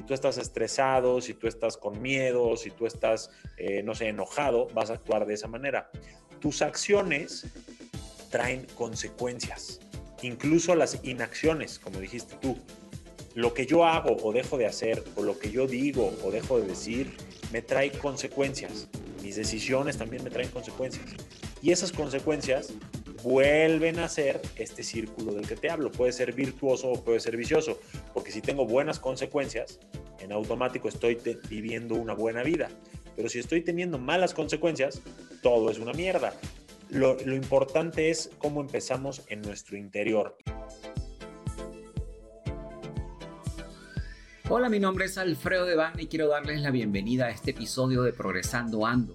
Si tú estás estresado, si tú estás con miedo, si tú estás, eh, no sé, enojado, vas a actuar de esa manera. Tus acciones traen consecuencias, incluso las inacciones, como dijiste tú. Lo que yo hago o dejo de hacer, o lo que yo digo o dejo de decir, me trae consecuencias. Mis decisiones también me traen consecuencias. Y esas consecuencias vuelven a ser este círculo del que te hablo. Puede ser virtuoso o puede ser vicioso, porque si tengo buenas consecuencias, en automático estoy viviendo una buena vida. Pero si estoy teniendo malas consecuencias, todo es una mierda. Lo, lo importante es cómo empezamos en nuestro interior. Hola, mi nombre es Alfredo Devane y quiero darles la bienvenida a este episodio de Progresando Ando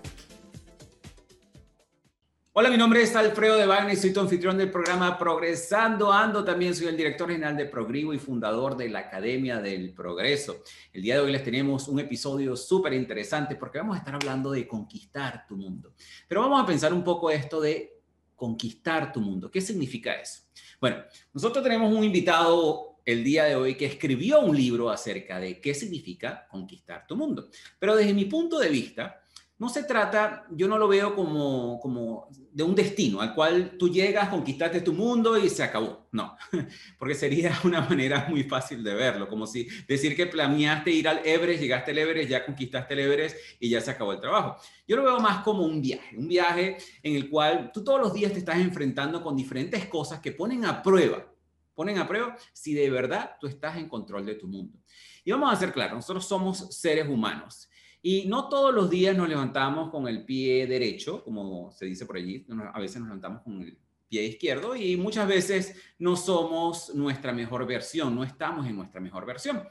Hola, mi nombre es Alfredo de Wagner, soy tu anfitrión del programa Progresando Ando. También soy el director general de Progrivo y fundador de la Academia del Progreso. El día de hoy les tenemos un episodio súper interesante porque vamos a estar hablando de conquistar tu mundo. Pero vamos a pensar un poco esto de conquistar tu mundo. ¿Qué significa eso? Bueno, nosotros tenemos un invitado el día de hoy que escribió un libro acerca de qué significa conquistar tu mundo. Pero desde mi punto de vista, no se trata, yo no lo veo como, como de un destino al cual tú llegas, conquistaste tu mundo y se acabó. No, porque sería una manera muy fácil de verlo, como si decir que planeaste ir al Everest, llegaste al Everest, ya conquistaste el Everest y ya se acabó el trabajo. Yo lo veo más como un viaje, un viaje en el cual tú todos los días te estás enfrentando con diferentes cosas que ponen a prueba, ponen a prueba si de verdad tú estás en control de tu mundo. Y vamos a ser claros, nosotros somos seres humanos y no todos los días nos levantamos con el pie derecho, como se dice por allí, a veces nos levantamos con el pie izquierdo y muchas veces no somos nuestra mejor versión, no estamos en nuestra mejor versión.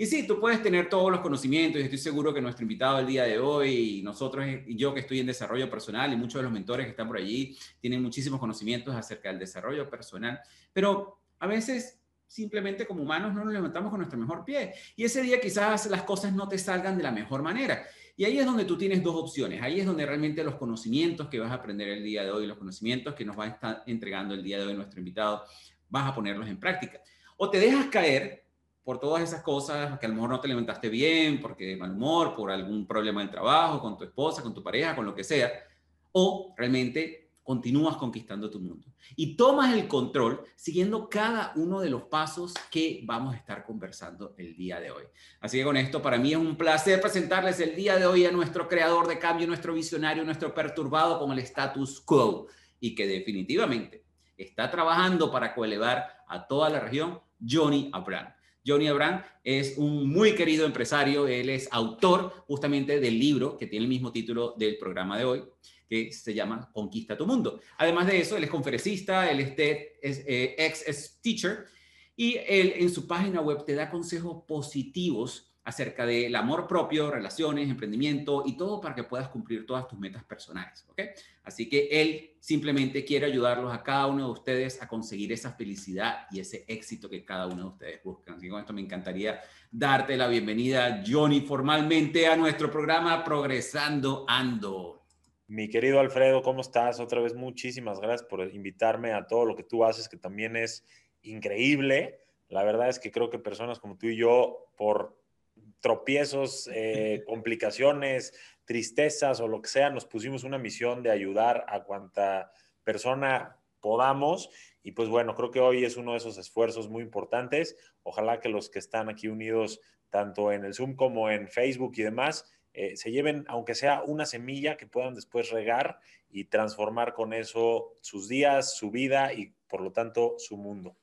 Y sí, tú puedes tener todos los conocimientos. Y estoy seguro que nuestro invitado el día de hoy y nosotros y yo que estoy en desarrollo personal y muchos de los mentores que están por allí tienen muchísimos conocimientos acerca del desarrollo personal, pero a veces simplemente como humanos no nos levantamos con nuestro mejor pie. Y ese día quizás las cosas no te salgan de la mejor manera. Y ahí es donde tú tienes dos opciones. Ahí es donde realmente los conocimientos que vas a aprender el día de hoy, los conocimientos que nos va a estar entregando el día de hoy nuestro invitado, vas a ponerlos en práctica. O te dejas caer por todas esas cosas que a lo mejor no te levantaste bien, porque de mal humor, por algún problema del trabajo, con tu esposa, con tu pareja, con lo que sea. O realmente continúas conquistando tu mundo. Y tomas el control siguiendo cada uno de los pasos que vamos a estar conversando el día de hoy. Así que con esto, para mí es un placer presentarles el día de hoy a nuestro creador de cambio, nuestro visionario, nuestro perturbado con el status quo y que definitivamente está trabajando para coelevar a toda la región, Johnny Abraham. Johnny Abraham es un muy querido empresario, él es autor justamente del libro que tiene el mismo título del programa de hoy que se llama Conquista tu Mundo. Además de eso, él es conferencista, él es, eh, ex teacher y él en su página web te da consejos positivos acerca del amor propio, relaciones, emprendimiento y todo para que puedas cumplir todas tus metas personales. ¿ok? Así que él simplemente quiere ayudarlos a cada uno de ustedes a conseguir esa felicidad y ese éxito que cada uno de ustedes buscan. Así que con esto me encantaría darte la bienvenida, Johnny, formalmente a nuestro programa Progresando Ando. Mi querido Alfredo, ¿cómo estás? Otra vez muchísimas gracias por invitarme a todo lo que tú haces, que también es increíble. La verdad es que creo que personas como tú y yo, por tropiezos, eh, complicaciones, tristezas o lo que sea, nos pusimos una misión de ayudar a cuanta persona podamos. Y pues bueno, creo que hoy es uno de esos esfuerzos muy importantes. Ojalá que los que están aquí unidos, tanto en el Zoom como en Facebook y demás, eh, se lleven, aunque sea una semilla, que puedan después regar y transformar con eso sus días, su vida y por lo tanto su mundo.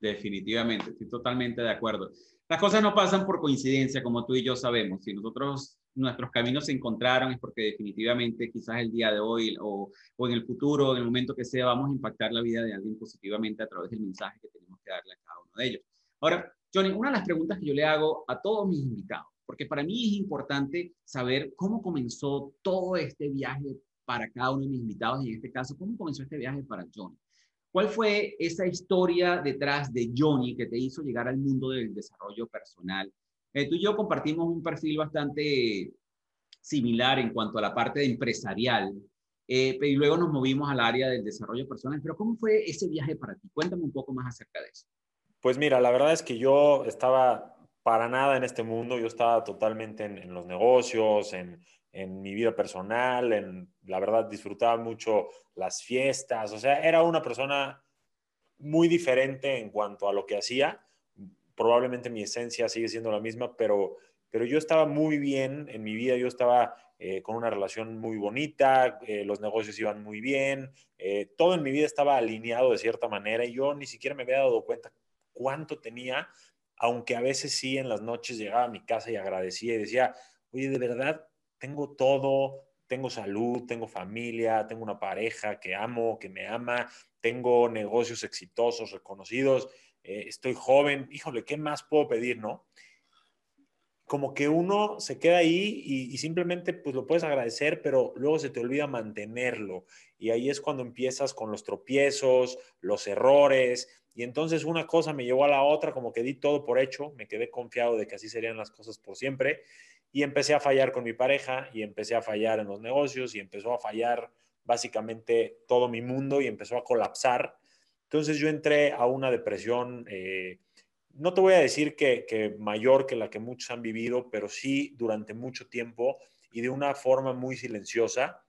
Definitivamente, estoy totalmente de acuerdo. Las cosas no pasan por coincidencia, como tú y yo sabemos. Si nosotros, nuestros caminos se encontraron, es porque definitivamente quizás el día de hoy o, o en el futuro, en el momento que sea, vamos a impactar la vida de alguien positivamente a través del mensaje que tenemos que darle a cada uno de ellos. Ahora, Johnny, una de las preguntas que yo le hago a todos mis invitados porque para mí es importante saber cómo comenzó todo este viaje para cada uno de mis invitados y en este caso, cómo comenzó este viaje para Johnny. ¿Cuál fue esa historia detrás de Johnny que te hizo llegar al mundo del desarrollo personal? Eh, tú y yo compartimos un perfil bastante similar en cuanto a la parte empresarial, eh, y luego nos movimos al área del desarrollo personal. Pero ¿cómo fue ese viaje para ti? Cuéntame un poco más acerca de eso. Pues mira, la verdad es que yo estaba para nada en este mundo, yo estaba totalmente en, los negocios, en, en, mi vida personal, en la verdad disfrutaba mucho las fiestas, o sea, era una persona muy diferente en cuanto a lo que hacía. Probablemente mi esencia sigue siendo la misma, pero, pero yo estaba muy bien en mi vida, yo estaba eh, con una relación muy bonita, eh, los negocios iban muy bien, eh, todo en mi vida estaba alineado de cierta manera y yo ni siquiera me había dado cuenta cuánto tenía, aunque a veces sí en las noches llegaba a mi casa y agradecía y decía, oye, de verdad, tengo todo, tengo salud, tengo familia, tengo una pareja que amo, que me ama, tengo negocios exitosos, reconocidos, estoy joven, híjole, ¿qué más puedo pedir, no? como que uno se queda ahí y, simplemente pues lo puedes agradecer, pero luego se te olvida mantenerlo. Y ahí es cuando empiezas con los tropiezos, los errores. Y entonces una cosa me llevó a la otra, como que di todo por hecho, me quedé confiado de que así serían las cosas por siempre. Y empecé a fallar con mi pareja y empecé a fallar en los negocios y empezó a fallar básicamente todo mi mundo y empezó a colapsar. Entonces yo entré a una depresión. Eh, no te voy a decir que, mayor que la que muchos han vivido, pero sí durante mucho tiempo y de una forma muy silenciosa.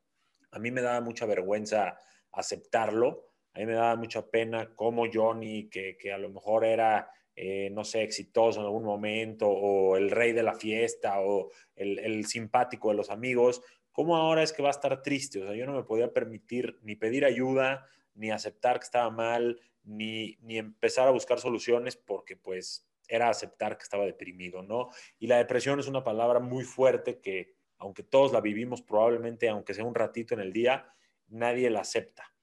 A mí me daba mucha vergüenza aceptarlo, a mí me daba mucha pena como Johnny, que, a lo mejor era, eh, no sé, exitoso en algún momento, o el rey de la fiesta, o el, el simpático de los amigos, ¿cómo ahora es que va a estar triste? O sea, yo no me podía permitir ni pedir ayuda, ni aceptar que estaba mal, ni, empezar a buscar soluciones porque pues era aceptar que estaba deprimido, ¿no? Y la depresión es una palabra muy fuerte que, aunque todos la vivimos probablemente, aunque sea un ratito en el día, nadie la acepta.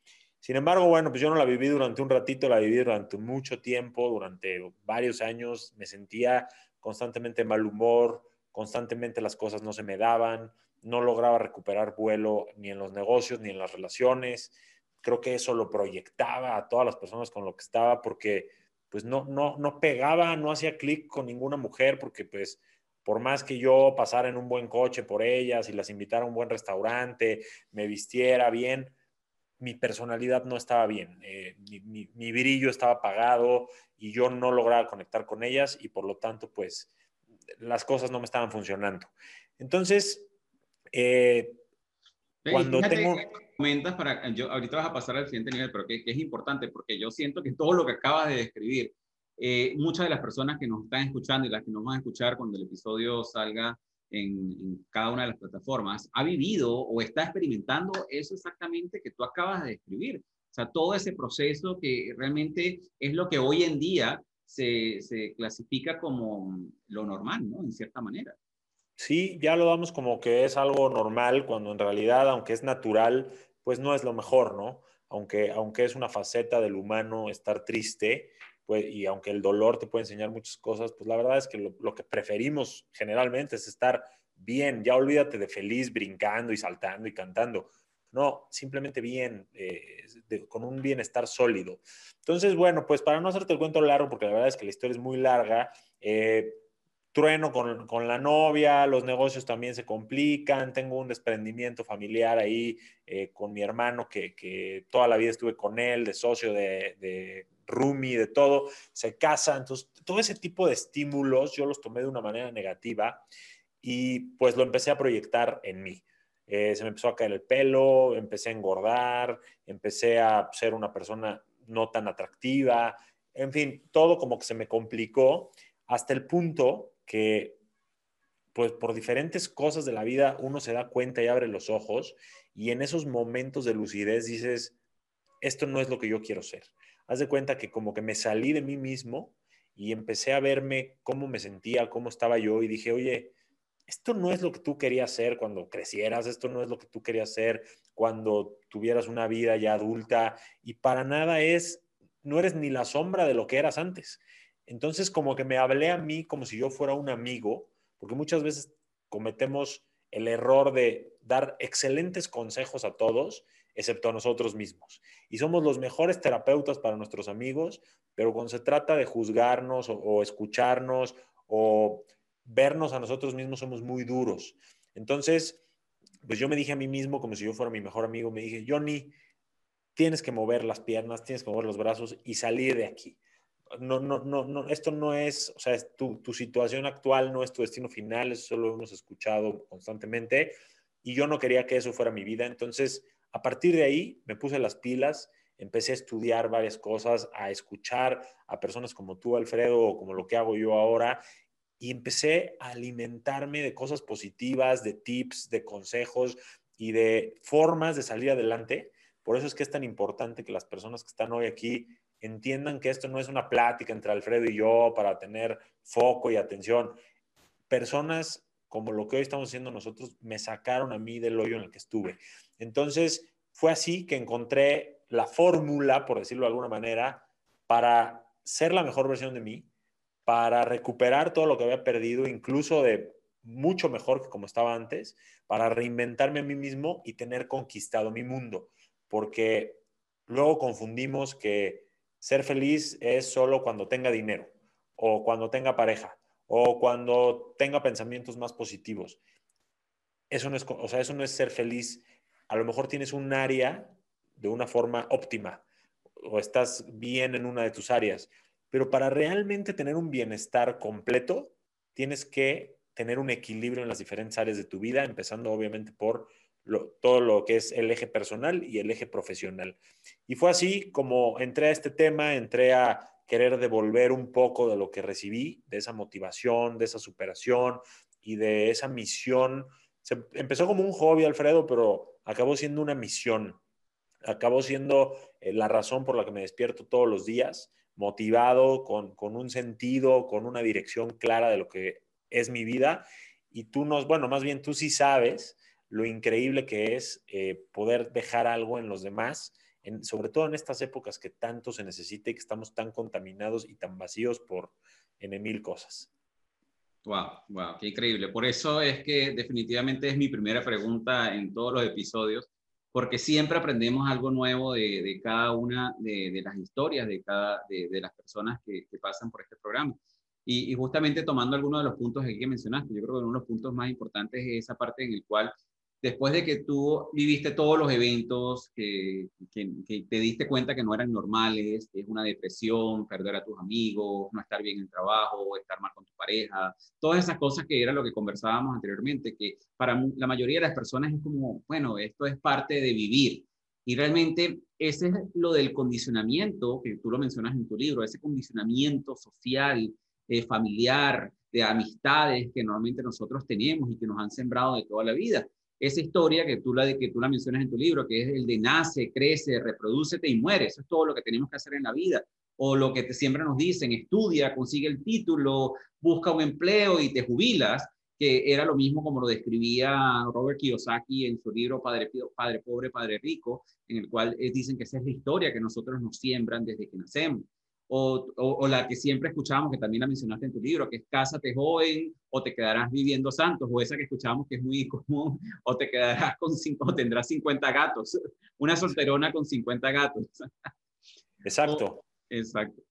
Sin embargo, bueno, pues yo no la viví durante un ratito, la viví durante mucho tiempo, durante varios años, me sentía constantemente mal humor, constantemente las cosas no se me daban, no lograba recuperar vuelo ni en los negocios ni en las relaciones, creo que eso lo proyectaba a todas las personas con lo que estaba porque pues no, no, no pegaba, no hacía clic con ninguna mujer porque pues por más que yo pasara en un buen coche por ellas y las invitara a un buen restaurante, me vistiera bien, mi personalidad no estaba bien, eh, mi, mi, brillo estaba apagado y yo no lograba conectar con ellas y por lo tanto pues las cosas no me estaban funcionando. Entonces, eh, cuando tengo comentas para, yo, ahorita vas a pasar al siguiente nivel, pero que, es importante porque yo siento que todo lo que acabas de describir, eh, muchas de las personas que nos están escuchando y las que nos van a escuchar cuando el episodio salga en, cada una de las plataformas, ha vivido o está experimentando eso exactamente que tú acabas de describir. O sea, todo ese proceso que realmente es lo que hoy en día se, se clasifica como lo normal, ¿no? En cierta manera. Sí, ya lo damos como que es algo normal, cuando en realidad, aunque es natural, pues no es lo mejor, ¿no? Aunque, aunque es una faceta del humano estar triste, pues, y aunque el dolor te puede enseñar muchas cosas, pues la verdad es que lo, que preferimos generalmente es estar bien, ya olvídate de feliz brincando y saltando y cantando. No, simplemente bien, eh, con un bienestar sólido. Entonces, bueno, pues para no hacerte el cuento largo, porque la verdad es que la historia es muy larga, eh, trueno con, la novia, los negocios también se complican, tengo un desprendimiento familiar ahí eh, con mi hermano que, toda la vida estuve con él, de socio, de roomie, de todo, se casa, entonces todo ese tipo de estímulos yo los tomé de una manera negativa y pues lo empecé a proyectar en mí. Eh, se me empezó a caer el pelo, empecé a engordar, empecé a ser una persona no tan atractiva, en fin, todo como que se me complicó hasta el punto que pues por diferentes cosas de la vida uno se da cuenta y abre los ojos y en esos momentos de lucidez dices, esto no es lo que yo quiero ser. Haz de cuenta que como que me salí de mí mismo y empecé a verme cómo me sentía, cómo estaba yo y dije, oye, esto no es lo que tú querías ser cuando crecieras, esto no es lo que tú querías ser cuando tuvieras una vida ya adulta y para nada es, no eres ni la sombra de lo que eras antes. Entonces, como que me hablé a mí como si yo fuera un amigo, porque muchas veces cometemos el error de dar excelentes consejos a todos, excepto a nosotros mismos. Y somos los mejores terapeutas para nuestros amigos, pero cuando se trata de juzgarnos o, escucharnos o vernos a nosotros mismos, somos muy duros. Entonces, pues yo me dije a mí mismo, como si yo fuera mi mejor amigo, me dije, Johnny, tienes que mover las piernas, tienes que mover los brazos y salir de aquí. No, no, no, no, esto no es, o sea, tu, tu situación actual no es tu destino final, eso lo hemos escuchado constantemente y yo no quería que eso fuera mi vida. Entonces, a partir de ahí, me puse las pilas, empecé a estudiar varias cosas, a escuchar a personas como tú, Alfredo, o como lo que hago yo ahora, y empecé a alimentarme de cosas positivas, de tips, de consejos y de formas de salir adelante. Por eso es que es tan importante que las personas que están hoy aquí entiendan que esto no es una plática entre Alfredo y yo para tener foco y atención. Personas como lo que hoy estamos haciendo nosotros, me sacaron a mí del hoyo en el que estuve. Entonces, fue así que encontré la fórmula, por decirlo de alguna manera, para ser la mejor versión de mí, para recuperar todo lo que había perdido, incluso de mucho mejor que como estaba antes, para reinventarme a mí mismo y tener conquistado mi mundo. Porque luego confundimos que ser feliz es solo cuando tenga dinero o cuando tenga pareja o cuando tenga pensamientos más positivos. Eso no es, o sea, eso no es ser feliz. A lo mejor tienes un área de una forma óptima o estás bien en una de tus áreas, pero para realmente tener un bienestar completo, tienes que tener un equilibrio en las diferentes áreas de tu vida, empezando obviamente por todo lo que es el eje personal y el eje profesional. Y fue así como entré a este tema, entré a querer devolver un poco de lo que recibí, de esa motivación, de esa superación y de esa misión. Se empezó como un hobby, Alfredo, pero acabó siendo una misión. Acabó siendo eh, la razón por la que me despierto todos los días, motivado, con, un sentido, con una dirección clara de lo que es mi vida. Y tú nos, bueno, más bien tú sí sabes lo increíble que es eh, poder dejar algo en los demás sobre todo en estas épocas que tanto se necesita y que estamos tan contaminados y tan vacíos por en mil cosas. Wow, wow, qué increíble. Por eso es que definitivamente es mi primera pregunta en todos los episodios, porque siempre aprendemos algo nuevo de, de cada una de, de, las historias de cada de, las personas que, que, pasan por este programa. Y, y, justamente tomando algunos de los puntos que mencionaste, yo creo que uno de los puntos más importantes es esa parte en el cual después de que tú viviste todos los eventos, que, te diste cuenta que no eran normales, que es una depresión, perder a tus amigos, no estar bien en el trabajo, estar mal con tu pareja, todas esas cosas que era lo que conversábamos anteriormente, que para la mayoría de las personas es como, bueno, esto es parte de vivir. Y realmente ese es lo del condicionamiento, que tú lo mencionas en tu libro, ese condicionamiento social, eh, familiar, de amistades que normalmente nosotros tenemos y que nos han sembrado de toda la vida esa historia que tú, la, que tú la mencionas en tu libro, que es el de nace, crece, reproducete y muere. Eso es todo lo que tenemos que hacer en la vida. O lo que te, siempre nos dicen, estudia, consigue el título, busca un empleo y te jubilas, que era lo mismo como lo describía Robert Kiyosaki en su libro Padre, Padre Pobre, Padre Rico, en el cual eh, dicen que esa es la historia que nosotros nos siembran desde que nacemos o, la que siempre escuchábamos, que también la mencionaste en tu libro, que es cásate joven o te quedarás viviendo santos, o esa que escuchábamos que es muy común, o te quedarás con cinco, o tendrás 50 gatos, una solterona con 50 gatos. Exacto. exacto.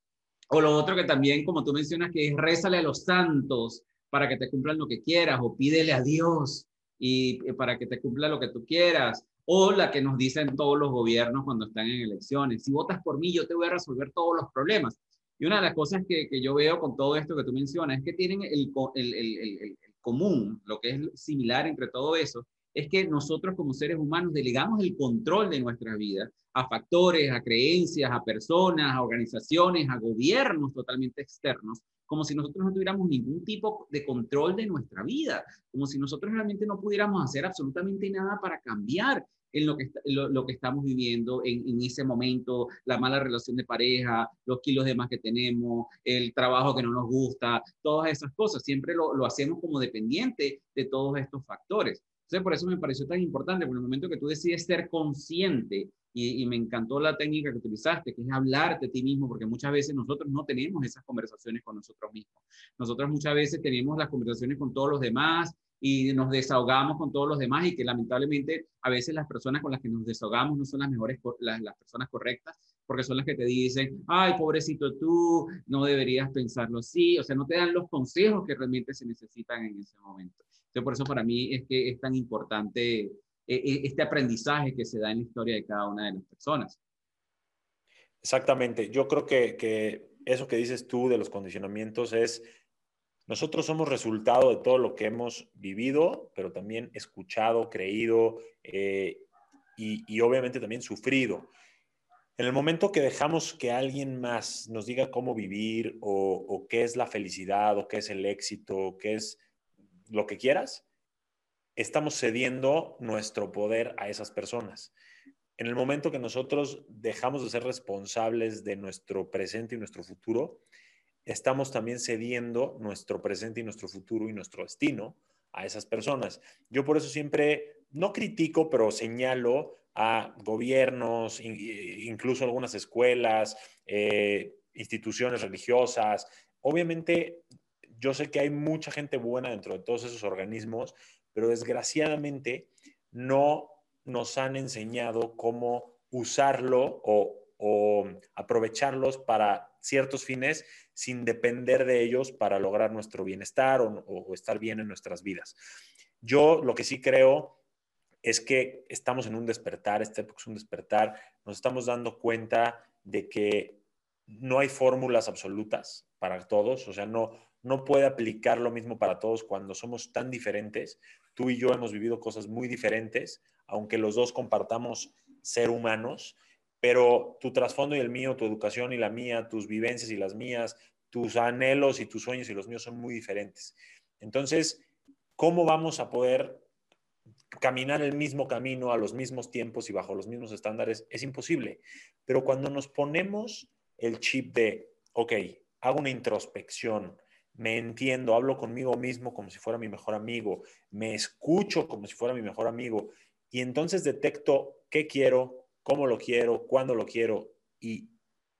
O lo otro que también, como tú mencionas, que es rézale a los santos para que te cumplan lo que quieras, o pídele a Dios y para que te cumpla lo que tú quieras, o la que nos dicen todos los gobiernos cuando están en elecciones. Si votas por mí, yo te voy a resolver todos los problemas. Y una de las cosas que, que yo veo con todo esto que tú mencionas es que tienen el, el, el, el, común, lo que es similar entre todo eso, es que nosotros como seres humanos delegamos el control de nuestra vida a factores, a creencias, a personas, a organizaciones, a gobiernos totalmente externos, como si nosotros no tuviéramos ningún tipo de control de nuestra vida, como si nosotros realmente no pudiéramos hacer absolutamente nada para cambiar en lo que, lo, que estamos viviendo en, en, ese momento, la mala relación de pareja, los kilos de más que tenemos, el trabajo que no nos gusta, todas esas cosas. Siempre lo, lo hacemos como dependiente de todos estos factores. Por eso me pareció tan importante, en el momento que tú decides ser consciente y, me encantó la técnica que utilizaste, que es hablarte a ti mismo, porque muchas veces nosotros no tenemos esas conversaciones con nosotros mismos. Nosotros muchas veces tenemos las conversaciones con todos los demás y nos desahogamos con todos los demás y que lamentablemente a veces las personas con las que nos desahogamos no son las mejores, las personas correctas, porque son las que te dicen, ay, pobrecito tú, no deberías pensarlo así, o sea, no te dan los consejos que realmente se necesitan en ese momento. Entonces, por eso para mí es que es tan importante e, e, este aprendizaje que se da en la historia de cada una de las personas. Exactamente. Yo creo que, eso que dices tú de los condicionamientos es, nosotros somos resultado de todo lo que hemos vivido, pero también escuchado, creído eh, y, obviamente también sufrido. En el momento que dejamos que alguien más nos diga cómo vivir o, o, qué es la felicidad o qué es el éxito, qué es lo que quieras, estamos cediendo nuestro poder a esas personas. En el momento que nosotros dejamos de ser responsables de nuestro presente y nuestro futuro, estamos también cediendo nuestro presente y nuestro futuro y nuestro destino a esas personas. Yo por eso siempre, no critico, pero señalo a gobiernos, incluso algunas escuelas, eh, instituciones religiosas. Obviamente, yo sé que hay mucha gente buena dentro de todos esos organismos, pero desgraciadamente no nos han enseñado cómo usarlo o, aprovecharlos para ciertos fines sin depender de ellos para lograr nuestro bienestar o, estar bien en nuestras vidas. Yo lo que sí creo es que estamos en un despertar, este es un despertar, nos estamos dando cuenta de que no hay fórmulas absolutas para todos, o sea, no, no puede aplicar lo mismo para todos cuando somos tan diferentes. Tú y yo hemos vivido cosas muy diferentes, aunque los dos compartamos ser humanos, pero tu trasfondo y el mío, tu educación y la mía, tus vivencias y las mías, tus anhelos y tus sueños y los míos son muy diferentes. Entonces, ¿cómo vamos a poder caminar el mismo camino a los mismos tiempos y bajo los mismos estándares? Es imposible. Pero cuando nos ponemos el chip de, ok, hago una introspección, me entiendo, hablo conmigo mismo como si fuera mi mejor amigo, me escucho como si fuera mi mejor amigo y entonces detecto qué quiero, cómo lo quiero, cuándo lo quiero y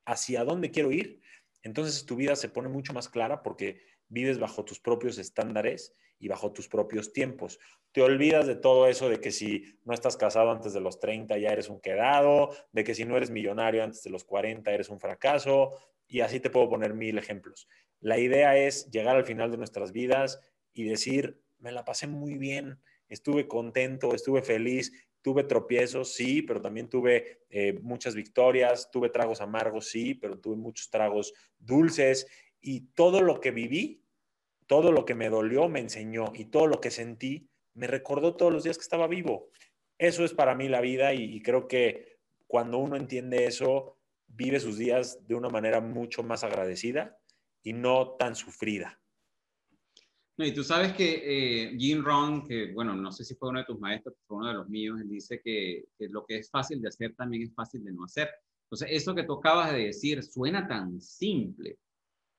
hacia dónde quiero ir, entonces tu vida se pone mucho más clara porque vives bajo tus propios estándares y bajo tus propios tiempos. Te olvidas de todo eso de que si no estás casado antes de los 30 ya eres un quedado, de que si no eres millonario antes de los 40 eres un fracaso, y así te puedo poner mil ejemplos. La idea es llegar al final de nuestras vidas y decir, me la pasé muy bien, estuve contento, estuve feliz, tuve tropiezos, sí, pero también tuve eh, muchas victorias, tuve tragos amargos, sí, pero tuve muchos tragos dulces y todo lo que viví, todo lo que me dolió me enseñó y todo lo que sentí me recordó todos los días que estaba vivo. Eso es para mí la vida y creo que cuando uno entiende eso, vive sus días de una manera mucho más agradecida y no tan sufrida. No, y tú sabes que eh, Jim Rohn, que bueno, no sé si fue uno de tus maestros, fue uno de los míos, él dice que, que, lo que es fácil de hacer también es fácil de no hacer. Entonces, eso que tú acabas de decir suena tan simple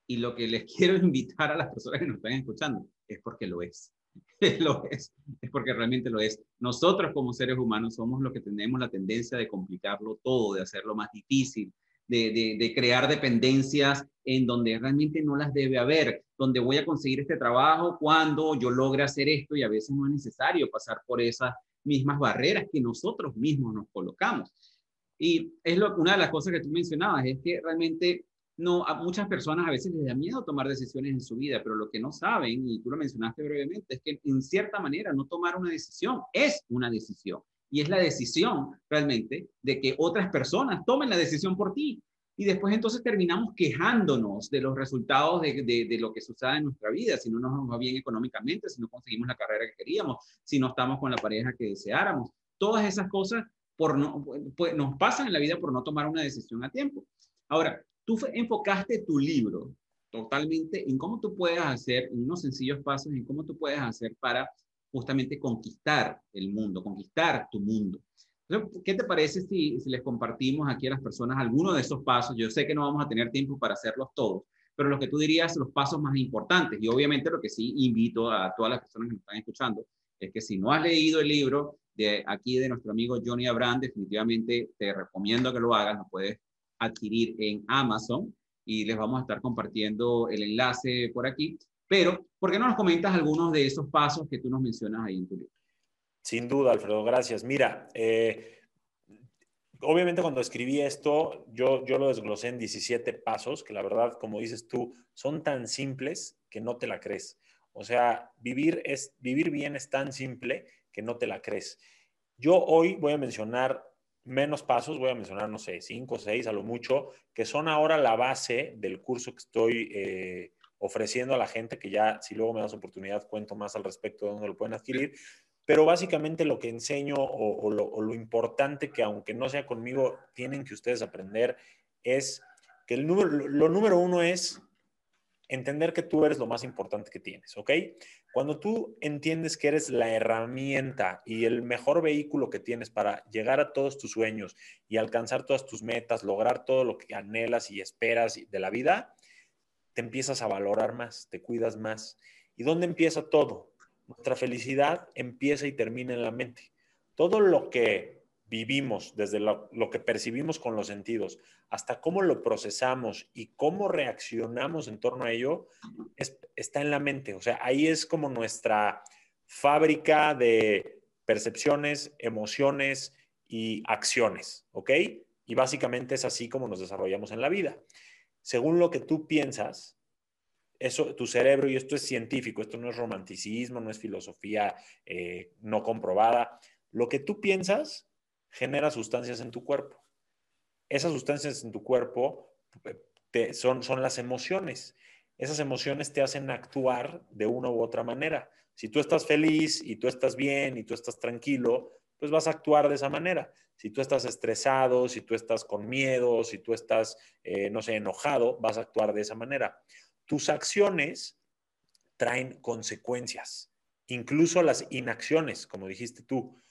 y lo que les quiero invitar a las personas que nos están escuchando es porque lo es. lo es, es porque realmente lo es. Nosotros como seres humanos somos los que tenemos la tendencia de complicarlo todo, de hacerlo más difícil, de, crear dependencias en donde realmente no las debe haber, donde voy a conseguir este trabajo cuando yo logre hacer esto y a veces no es necesario pasar por esas mismas barreras que nosotros mismos nos colocamos. Y es lo, una de las cosas que tú mencionabas, es que realmente no, a muchas personas a veces les da miedo tomar decisiones en su vida, pero lo que no saben, y tú lo mencionaste brevemente, es que en cierta manera no tomar una decisión es una decisión y es la decisión realmente de que otras personas tomen la decisión por ti. Y después entonces terminamos quejándonos de los resultados de, de, lo que sucede en nuestra vida, si no nos va bien económicamente, si no conseguimos la carrera que queríamos, si no estamos con la pareja que deseáramos. Todas esas cosas por no, pues, nos pasan en la vida por no tomar una decisión a tiempo. Ahora, tú enfocaste tu libro totalmente en cómo tú puedes hacer, unos sencillos pasos, en cómo tú puedes hacer para justamente conquistar el mundo, conquistar tu mundo. ¿Qué te parece si, les compartimos aquí a las personas algunos de esos pasos? Yo sé que no vamos a tener tiempo para hacerlos todos, pero los que tú dirías los pasos más importantes. Y obviamente lo que sí invito a todas las personas que me están escuchando es que si no has leído el libro, de aquí de nuestro amigo Johnny Abraham, definitivamente te recomiendo que lo hagas, lo puedes adquirir en Amazon y les vamos a estar compartiendo el enlace por aquí. Pero, ¿por qué no nos comentas algunos de esos pasos que tú nos mencionas ahí en tu libro? Sin duda, Alfredo, gracias. Mira, eh, obviamente cuando escribí esto, yo, yo lo desglosé en 17 pasos, que la verdad, como dices tú, son tan simples que no te la crees. O sea, vivir, es, vivir bien es tan simple que no te la crees. Yo hoy voy a mencionar menos pasos, voy a mencionar, no sé, cinco o seis a lo mucho, que son ahora la base del curso que estoy eh, ofreciendo a la gente, que ya si luego me das oportunidad cuento más al respecto de dónde lo pueden adquirir. Pero básicamente lo que enseño o, lo, importante que aunque no sea conmigo, tienen que ustedes aprender es que el número, lo número uno es entender que tú eres lo más importante que tienes, ¿ok? Cuando tú entiendes que eres la herramienta y el mejor vehículo que tienes para llegar a todos tus sueños y alcanzar todas tus metas, lograr todo lo que anhelas y esperas de la vida, te empiezas a valorar más, te cuidas más. ¿Y dónde empieza todo? Nuestra felicidad empieza y termina en la mente. Todo lo que vivimos, desde lo, que percibimos con los sentidos, hasta cómo lo procesamos y cómo reaccionamos en torno a ello, está en la mente. O sea, ahí es como nuestra fábrica de percepciones, emociones y acciones, ¿ok? Y básicamente es así como nos desarrollamos en la vida. Según lo que tú piensas, eso, tu cerebro, y esto es científico, esto no es romanticismo, no es filosofía eh, no comprobada, lo que tú piensas genera sustancias en tu cuerpo. Esas sustancias en tu cuerpo son, son las emociones. Esas emociones te hacen actuar de una u otra manera. Si tú estás feliz y tú estás bien y tú estás tranquilo, pues vas a actuar de esa manera. Si tú estás estresado, si tú estás con miedo, si tú estás, eh, no sé, enojado, vas a actuar de esa manera. Tus acciones traen consecuencias, incluso las inacciones, como dijiste tú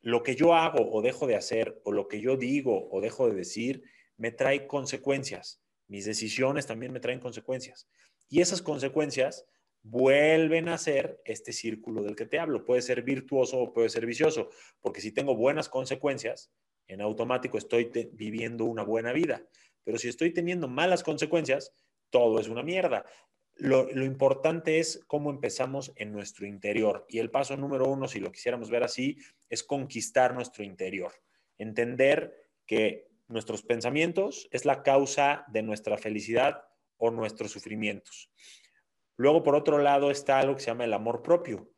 lo que yo hago o dejo de hacer o lo que yo digo o dejo de decir me trae consecuencias. Mis decisiones también me traen consecuencias. Y esas consecuencias vuelven a ser este círculo del que te hablo. Puede ser virtuoso o puede ser vicioso, porque si tengo buenas consecuencias, en automático estoy viviendo una buena vida. Pero si estoy teniendo malas consecuencias, todo es una mierda lo, importante es cómo empezamos en nuestro interior. Y el paso número uno, si lo quisiéramos ver así, es conquistar nuestro interior. Entender que nuestros pensamientos es la causa de nuestra felicidad o nuestros sufrimientos. Luego, por otro lado, está algo que se llama el amor propio.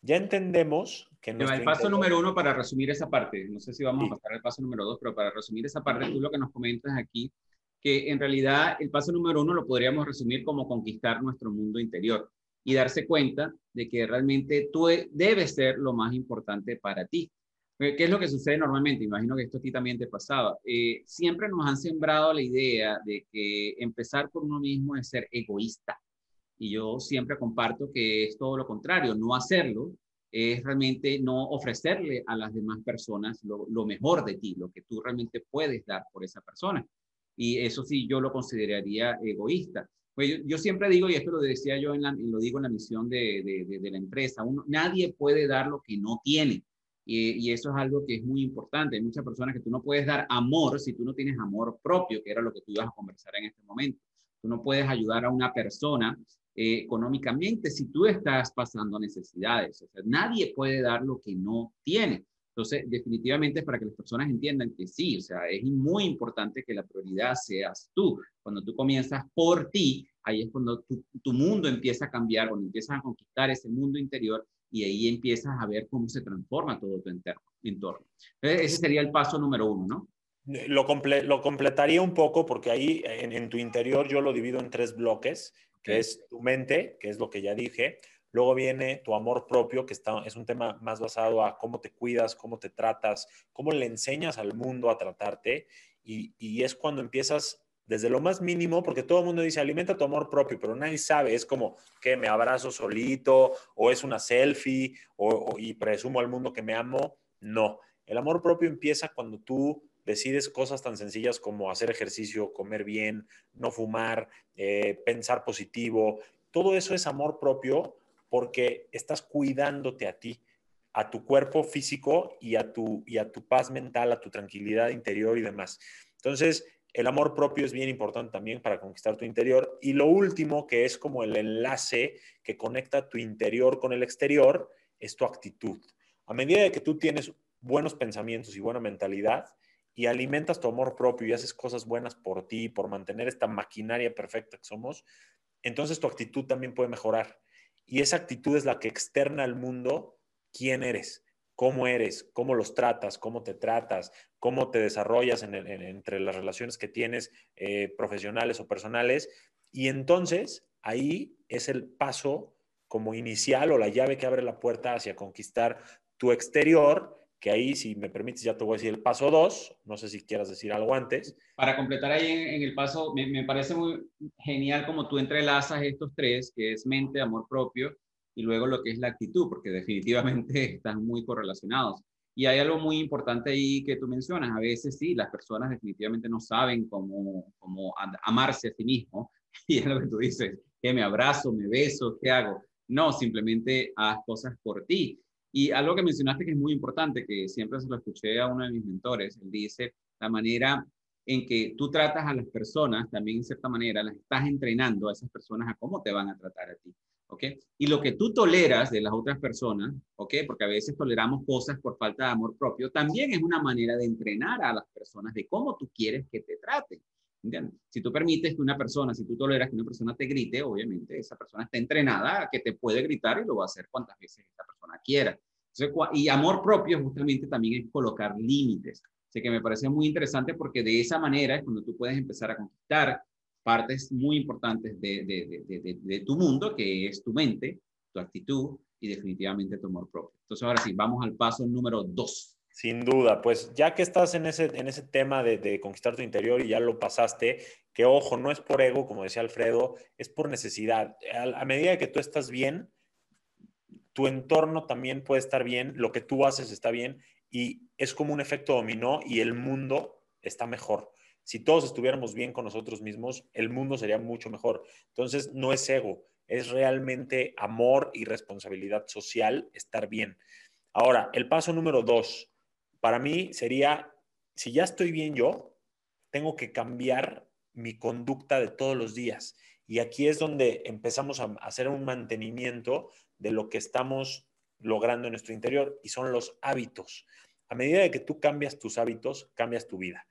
Ya entendemos que... El paso número uno, para resumir esa parte, no sé si vamos a pasar al paso número dos, pero para resumir esa parte, tú lo que nos comentas aquí que en realidad el paso número uno lo podríamos resumir como conquistar nuestro mundo interior y darse cuenta de que realmente tú e, debes ser lo más importante para ti. Eh, ¿Qué es lo que sucede normalmente? Imagino que esto aquí también te pasaba. Eh, siempre nos han sembrado la idea de que empezar por uno mismo es ser egoísta. Y yo siempre comparto que es todo lo contrario, no hacerlo es realmente no ofrecerle a las demás personas lo, lo mejor de ti, lo que tú realmente puedes dar por esa persona. Y eso sí, yo lo consideraría egoísta. Pues yo, siempre digo, y esto lo decía yo, en la, lo digo en la misión de, de, la empresa, uno, nadie puede dar lo que no tiene. Y, y, eso es algo que es muy importante. Hay muchas personas que tú no puedes dar amor si tú no tienes amor propio, que era lo que tú ibas a conversar en este momento. Tú no puedes ayudar a una persona eh, económicamente si tú estás pasando necesidades. O sea, nadie puede dar lo que no tiene. Entonces, definitivamente para que las personas entiendan que sí, o sea, es muy importante que la prioridad seas tú. Cuando tú comienzas por ti, ahí es cuando tu, tu mundo empieza a cambiar, cuando empiezas a conquistar ese mundo interior y ahí empiezas a ver cómo se transforma todo tu entorno. Entonces, ese sería el paso número uno, ¿no? Lo, comple lo completaría un poco porque ahí en, en, tu interior yo lo divido en tres bloques, que es tu mente, que es lo que ya dije, Luego viene tu amor propio, que está, es un tema más basado a cómo te cuidas, cómo te tratas, cómo le enseñas al mundo a tratarte. Y, es cuando empiezas desde lo más mínimo, porque todo el mundo dice, alimenta tu amor propio, pero nadie sabe, es como que me abrazo solito, o es una selfie, o, y presumo al mundo que me amo. No, el amor propio empieza cuando tú decides cosas tan sencillas como hacer ejercicio, comer bien, no fumar, eh, pensar positivo. Todo eso es amor propio porque estás cuidándote a ti. a tu cuerpo físico y a tu, y a tu paz mental, a tu tranquilidad interior y demás. Entonces, el amor propio es bien importante también para conquistar tu interior. Y lo último, que es como el enlace que conecta tu interior con el exterior, es tu actitud. A medida de que tú tienes buenos pensamientos y buena mentalidad y alimentas tu amor propio y haces cosas buenas por ti, por mantener esta maquinaria perfecta que somos, entonces tu actitud también puede mejorar. Y esa actitud es la que externa al mundo quién eres cómo eres, cómo los tratas, cómo te tratas, cómo te desarrollas entre las relaciones que tienes eh, profesionales o personales. Y entonces ahí es el paso como inicial o la llave que abre la puerta hacia conquistar tu exterior, que ahí, si me permites, ya te voy a decir el paso dos, no sé si quieras decir algo antes. Para completar ahí en, el paso, me, me parece muy genial como tú entrelazas estos tres, que es mente, amor propio y luego lo que es la actitud, porque definitivamente están muy correlacionados. Y hay algo muy importante ahí que tú mencionas. A veces sí, las personas definitivamente no saben cómo, cómo amarse a sí mismo. Y es lo que tú dices, que me abrazo, me beso, ¿qué hago? No, simplemente haz cosas por ti. Y algo que mencionaste que es muy importante, que siempre se lo escuché a uno de mis mentores, él dice, la manera en que tú tratas a las personas, también en cierta manera, las estás entrenando a esas personas a cómo te van a tratar a ti. ¿ok? Y lo que tú toleras de las otras personas, ¿ok? Porque a veces toleramos cosas por falta de amor propio, también es una manera de entrenar a las personas de cómo tú quieres que te traten. ¿Entiendes? Si tú permites que una persona, si tú toleras que una persona te grite, obviamente esa persona está entrenada a que te puede gritar y lo va a hacer cuantas veces esa persona quiera. y amor propio justamente también es colocar límites. Así que me parece muy interesante porque de esa manera es cuando tú puedes empezar a conquistar partes muy importantes de, de, de, tu mundo, que es tu mente, tu actitud y definitivamente tu amor propio. Entonces, ahora sí, vamos al paso número dos. Sin duda, pues ya que estás en ese, en ese tema de, conquistar tu interior y ya lo pasaste, que ojo, no es por ego, como decía Alfredo, es por necesidad. A, a medida que tú estás bien, tu entorno también puede estar bien, lo que tú haces está bien y es como un efecto dominó y el mundo está mejor si todos estuviéramos bien con nosotros mismos, el mundo sería mucho mejor. Entonces, no es ego, es realmente amor y responsabilidad social estar bien. Ahora, el paso número dos, para mí sería, si ya estoy bien yo, tengo que cambiar mi conducta de todos los días. Y aquí es donde empezamos a hacer un mantenimiento de lo que estamos logrando en nuestro interior y son los hábitos. A medida de que tú cambias tus hábitos, cambias tu vida.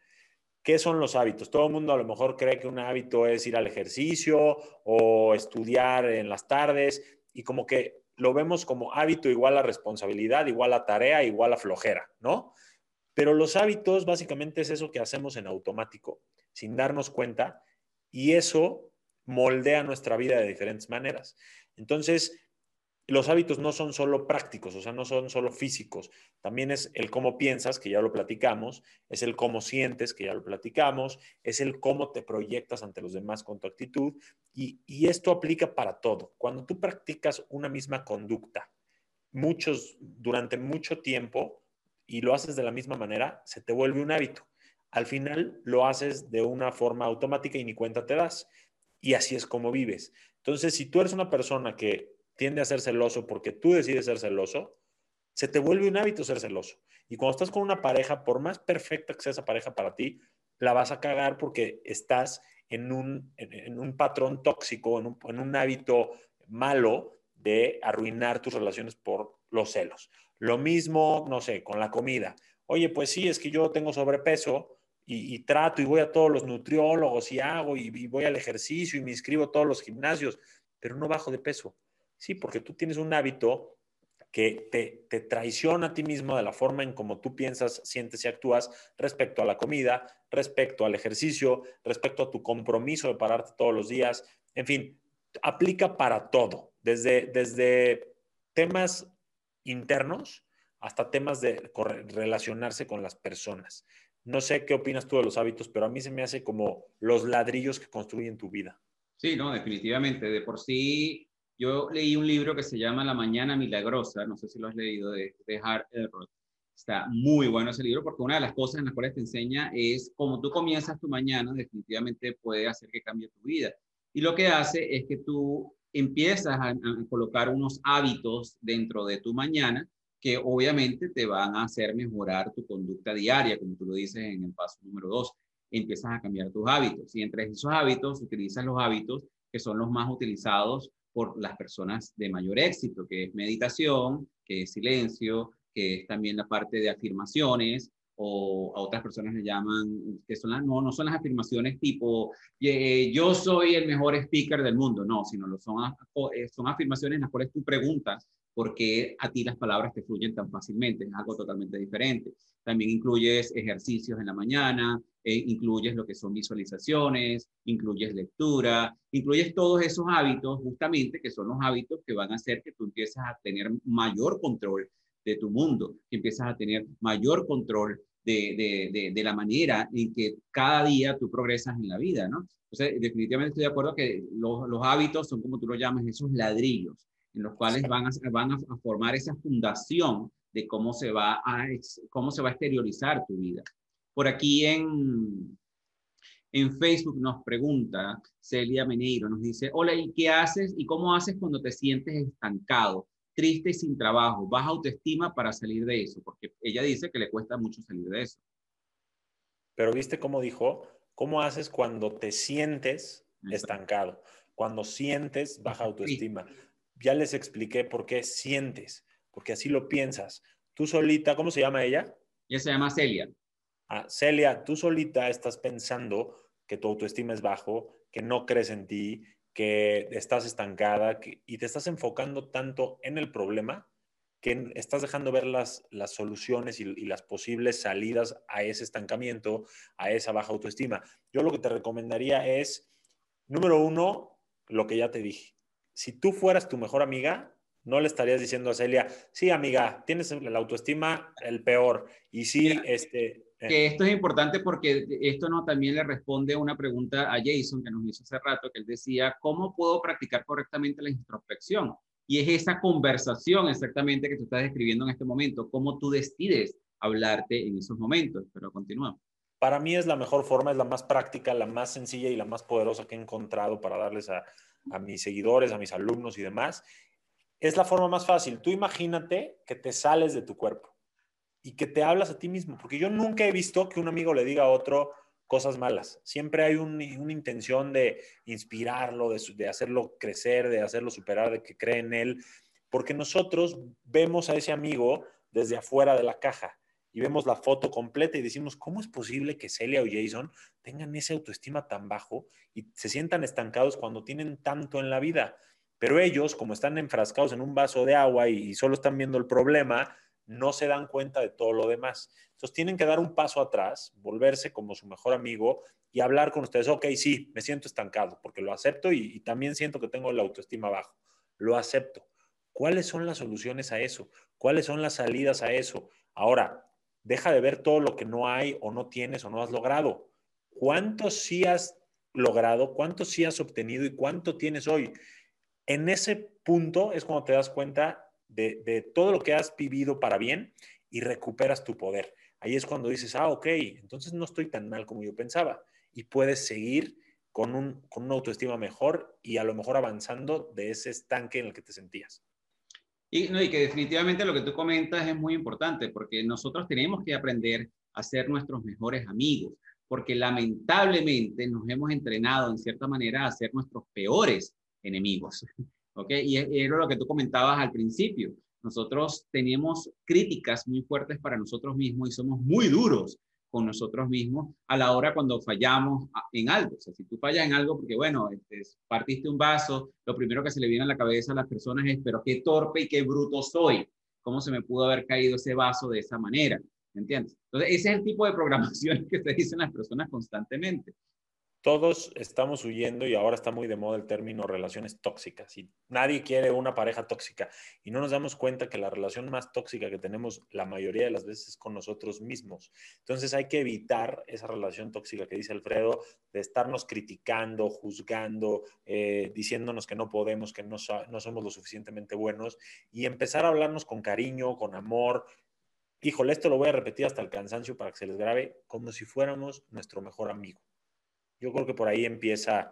¿Qué son los hábitos? Todo el mundo a lo mejor cree que un hábito es ir al ejercicio o estudiar en las tardes y como que lo vemos como hábito igual a responsabilidad, igual a tarea, igual a flojera, ¿no? Pero los hábitos básicamente es eso que hacemos en automático, sin darnos cuenta, y eso moldea nuestra vida de diferentes maneras. Entonces, los hábitos no son solo prácticos, o sea, no son solo físicos, también es el cómo piensas, que ya lo platicamos, es el cómo sientes, que ya lo platicamos, es el cómo te proyectas ante los demás con tu actitud, y, esto aplica para todo. Cuando tú practicas una misma conducta, muchos, durante mucho tiempo, y lo haces de la misma manera, se te vuelve un hábito. Al final lo haces de una forma automática y ni cuenta te das. Y así es como vives. Entonces, si tú eres una persona que tiende a ser celoso porque tú decides ser celoso, se te vuelve un hábito ser celoso. Y cuando estás con una pareja, por más perfecta que sea esa pareja para ti, la vas a cagar porque estás en un, en, un patrón tóxico, en un, hábito malo de arruinar tus relaciones por los celos. Lo mismo, no sé, con la comida. Oye, pues sí, es que yo tengo sobrepeso y, trato y voy a todos los nutriólogos y hago y, y, voy al ejercicio y me inscribo a todos los gimnasios, pero no bajo de peso. Sí, porque tú tienes un hábito que te, traiciona a ti mismo de la forma en cómo tú piensas, sientes y actúas respecto a la comida, respecto al ejercicio, respecto a tu compromiso de pararte todos los días. En fin, aplica para todo, desde, desde temas internos hasta temas de relacionarse con las personas. No sé qué opinas tú de los hábitos, pero a mí se me hace como los ladrillos que construyen tu vida. Sí, no, definitivamente. De por sí, yo leí un libro que se llama La Mañana Milagrosa, no sé si lo has leído, de, de Hart. Está muy bueno ese libro porque una de las cosas en las cuales te enseña es cómo tú comienzas tu mañana, definitivamente puede hacer que cambie tu vida. Y lo que hace es que tú empiezas a, a colocar unos hábitos dentro de tu mañana que obviamente te van a hacer mejorar tu conducta diaria, como tú lo dices en el paso número dos. Empiezas a cambiar tus hábitos y entre esos hábitos utilizas los hábitos que son los más utilizados por las personas de mayor éxito, que es meditación, que es silencio, que es también la parte de afirmaciones, o a otras personas le llaman, que son las, no, no son las afirmaciones tipo, eh, yo soy el mejor speaker del mundo, no, sino lo son, eh, son afirmaciones en las cuales tú preguntas por qué a ti las palabras te fluyen tan fácilmente, es algo totalmente diferente. También incluyes ejercicios en la mañana, eh, incluyes lo que son visualizaciones, incluyes lectura, incluyes todos esos hábitos justamente que son los hábitos que van a hacer que tú empieces a tener mayor control de tu mundo, que empiezas a tener mayor control de, de, de, la manera en que cada día tú progresas en la vida, ¿no? Entonces, definitivamente estoy de acuerdo que los, los hábitos son, como tú lo llamas, esos ladrillos en los cuales van a, van a formar esa fundación de cómo se, va a, cómo se va a exteriorizar tu vida. Por aquí en, en Facebook nos pregunta Celia Meneiro, nos dice, hola, ¿y qué haces y cómo haces cuando te sientes estancado? triste y sin trabajo, baja autoestima para salir de eso, porque ella dice que le cuesta mucho salir de eso. Pero viste cómo dijo, ¿cómo haces cuando te sientes estancado? Cuando sientes baja autoestima. Ya les expliqué por qué sientes, porque así lo piensas. Tú solita, ¿cómo se llama ella? Ella se llama Celia. Ah, Celia, tú solita estás pensando que tu autoestima es bajo, que no crees en ti, que estás estancada y te estás enfocando tanto en el problema que estás dejando ver las, las soluciones y, y, las posibles salidas a ese estancamiento, a esa baja autoestima. Yo lo que te recomendaría es, número uno, lo que ya te dije. Si tú fueras tu mejor amiga, no le estarías diciendo a Celia, sí, amiga, tienes la autoestima el peor. Y sí, este, eh. que esto es importante porque esto no también le responde a una pregunta a Jason que nos hizo hace rato, que él decía, ¿cómo puedo practicar correctamente la introspección? Y es esa conversación exactamente que tú estás describiendo en este momento, cómo tú decides hablarte en esos momentos. Pero continuamos. Para mí es la mejor forma, es la más práctica, la más sencilla y la más poderosa que he encontrado para darles a, a mis seguidores, a mis alumnos y demás. Es la forma más fácil. Tú imagínate que te sales de tu cuerpo y que te hablas a ti mismo, porque yo nunca he visto que un amigo le diga a otro cosas malas. Siempre hay una intención de inspirarlo, de, hacerlo crecer, de hacerlo superar, de que cree en él, porque nosotros vemos a ese amigo desde afuera de la caja y vemos la foto completa y decimos, ¿cómo es posible que Celia o Jason tengan ese autoestima tan bajo y se sientan estancados cuando tienen tanto en la vida? Pero ellos, como están enfrascados en un vaso de agua y solo están viendo el problema, no se dan cuenta de todo lo demás. Entonces tienen que dar un paso atrás, volverse como su mejor amigo y hablar con ustedes, ok, sí, me siento estancado porque lo acepto y, también siento que tengo la autoestima bajo, lo acepto. ¿Cuáles son las soluciones a eso? ¿Cuáles son las salidas a eso? Ahora, deja de ver todo lo que no hay o no tienes o no has logrado. ¿Cuánto sí has logrado? ¿Cuánto sí has obtenido y cuánto tienes hoy? En ese punto es cuando te das cuenta de, todo lo que has vivido para bien y recuperas tu poder. Ahí es cuando dices, ah, ok, entonces no estoy tan mal como yo pensaba y puedes seguir con, un, con una autoestima mejor y a lo mejor avanzando de ese estanque en el que te sentías. Y, no, y que definitivamente lo que tú comentas es muy importante porque nosotros tenemos que aprender a ser nuestros mejores amigos, porque lamentablemente nos hemos entrenado en cierta manera a ser nuestros peores enemigos. ¿ok? Y era lo que tú comentabas al principio. Nosotros tenemos críticas muy fuertes para nosotros mismos y somos muy duros con nosotros mismos a la hora cuando fallamos en algo. O sea, si tú fallas en algo porque, bueno, este, partiste un vaso, lo primero que se le viene a la cabeza a las personas es, pero qué torpe y qué bruto soy. ¿Cómo se me pudo haber caído ese vaso de esa manera? ¿Me entiendes? Entonces, ese es el tipo de programación que se dicen las personas constantemente todos estamos huyendo y ahora está muy de moda el término relaciones tóxicas y nadie quiere una pareja tóxica y no nos damos cuenta que la relación más tóxica que tenemos la mayoría de las veces es con nosotros mismos. Entonces hay que evitar esa relación tóxica que dice Alfredo de estarnos criticando, juzgando, eh, diciéndonos que no podemos, que no, somos lo suficientemente buenos y empezar a hablarnos con cariño, con amor. Híjole, esto lo voy a repetir hasta el cansancio para que se les grabe como si fuéramos nuestro mejor amigo. Yo creo que por ahí empieza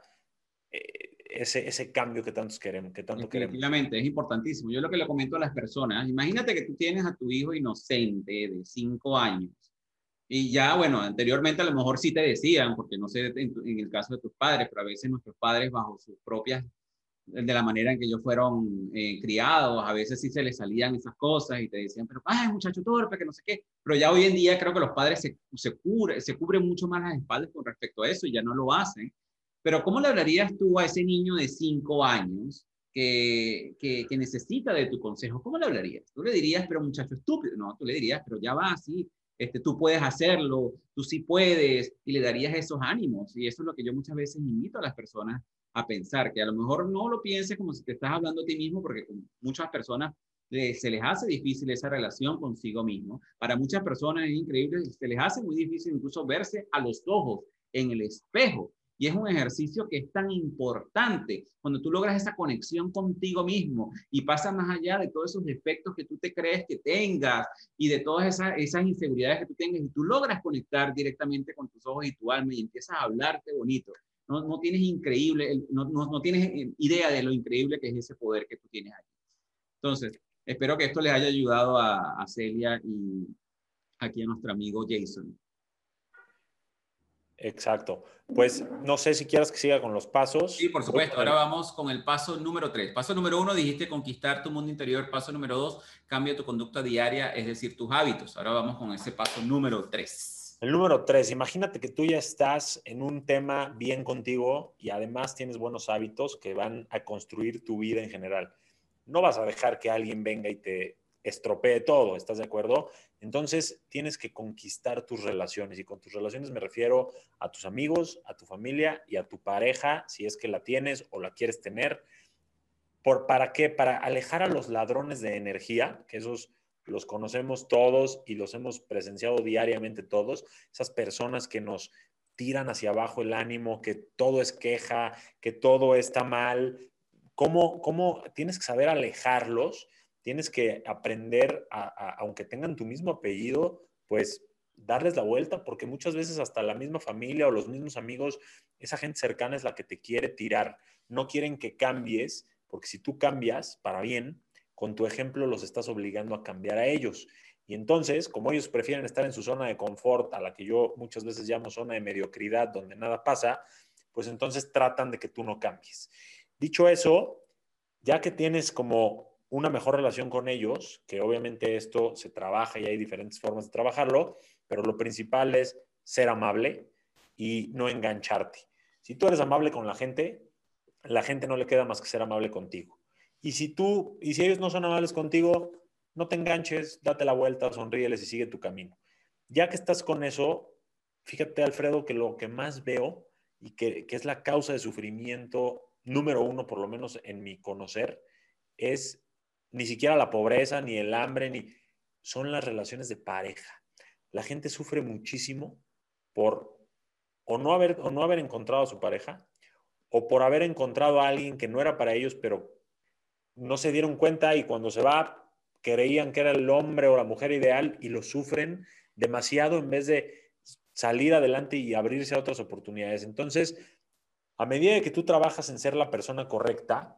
eh, ese, ese cambio que tantos queremos. Que tanto Definitivamente, es importantísimo. Yo lo que le comento a las personas, imagínate que tú tienes a tu hijo inocente de cinco años y ya, bueno, anteriormente a lo mejor sí te decían, porque no sé en, el caso de tus padres, pero a veces nuestros padres bajo sus propias, de la manera en que ellos fueron eh, criados, a veces sí se les salían esas cosas y te decían, pero, ay, muchacho torpe, que no sé qué. Pero ya hoy en día creo que los padres se, se, cubre, se cubren mucho más las espaldas con respecto a eso y ya no lo hacen. Pero ¿cómo le hablarías tú a ese niño de cinco años que, que, que, necesita de tu consejo? ¿Cómo le hablarías? Tú le dirías, pero muchacho estúpido. No, tú le dirías, pero ya va, sí, este, tú puedes hacerlo, tú sí puedes, y le darías esos ánimos. Y eso es lo que yo muchas veces invito a las personas a pensar, que a lo mejor no lo pienses como si te estás hablando a ti mismo, porque muchas personas se les hace difícil esa relación consigo mismo. Para muchas personas es increíble, se les hace muy difícil incluso verse a los ojos en el espejo y es un ejercicio que es tan importante cuando tú logras esa conexión contigo mismo y pasas más allá de todos esos defectos que tú te crees que tengas y de todas esas, esas inseguridades que tú tengas y tú logras conectar directamente con tus ojos y tu alma y empiezas a hablarte bonito. No, no tienes increíble, no, no, no tienes eh, idea de lo increíble que es ese poder que tú tienes aquí. Entonces, espero que esto les haya ayudado a, a Celia y aquí a nuestro amigo Jason. Exacto. Pues no sé si quieras que siga con los pasos. Sí, por supuesto. Ahora vamos con el paso número tres. Paso número uno, dijiste conquistar tu mundo interior. Paso número dos, cambia tu conducta diaria, es decir, tus hábitos. Ahora vamos con ese paso número tres. El número tres, imagínate que tú ya estás en un tema bien contigo y además tienes buenos hábitos que van a construir tu vida en general. No vas a dejar que alguien venga y te estropee todo, ¿estás de acuerdo? Entonces tienes que conquistar tus relaciones y con tus relaciones me refiero a tus amigos, a tu familia y a tu pareja, si es que la tienes o la quieres tener. ¿Por, ¿Para qué? Para alejar a los ladrones de energía, que esos los conocemos todos y los hemos presenciado diariamente todos, esas personas que nos tiran hacia abajo el ánimo, que todo es queja, que todo está mal. ¿Cómo, cómo tienes que saber alejarlos? tienes que aprender, aunque tengan tu mismo apellido, pues darles la vuelta, porque muchas veces hasta la misma familia o los mismos amigos, esa gente cercana es la que te quiere tirar. No quieren que cambies, porque si tú cambias para bien, con tu ejemplo los estás obligando a cambiar a ellos. Y entonces, como ellos prefieren estar en su zona de confort, a la que yo muchas veces llamo zona de mediocridad, donde nada pasa, pues entonces tratan de que tú no cambies. Dicho eso, ya que tienes como una mejor relación con ellos, que obviamente esto se trabaja y hay diferentes formas de trabajarlo, pero lo principal es ser amable y no engancharte. Si tú eres amable con la gente, la gente no le queda más que ser amable contigo. Y si tú, y si ellos no son amables contigo, no te enganches, date la vuelta, sonríeles y sigue tu camino. Ya que estás con eso, fíjate, Alfredo, que lo que más veo y que, que es la causa de sufrimiento número uno, por lo menos en mi conocer, es ni siquiera la pobreza, ni el hambre, ni son las relaciones de pareja. La gente sufre muchísimo por o no haber, o no haber encontrado a su pareja, o por haber encontrado a alguien que no era para ellos, pero no se dieron cuenta y cuando se va creían que era el hombre o la mujer ideal y lo sufren demasiado en vez de salir adelante y abrirse a otras oportunidades. Entonces, a medida que tú trabajas en ser la persona correcta,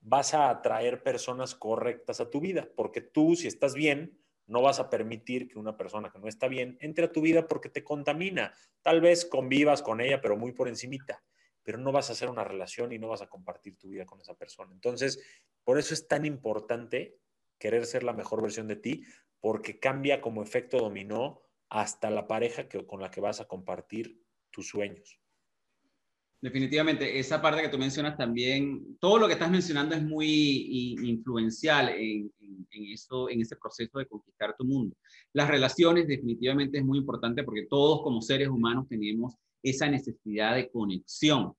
vas a atraer personas correctas a tu vida, porque tú, si estás bien, no vas a permitir que una persona que no está bien entre a tu vida porque te contamina. Tal vez convivas con ella, pero muy por encimita, pero no vas a hacer una relación y no vas a compartir tu vida con esa persona. Entonces, por eso es tan importante querer ser la mejor versión de ti, porque cambia como efecto dominó hasta la pareja que, con la que vas a compartir tus sueños. Definitivamente, esa parte que tú mencionas también, todo lo que estás mencionando es muy influencial en, eso, en ese proceso de conquistar tu mundo. Las relaciones definitivamente es muy importante porque todos como seres humanos tenemos esa necesidad de conexión.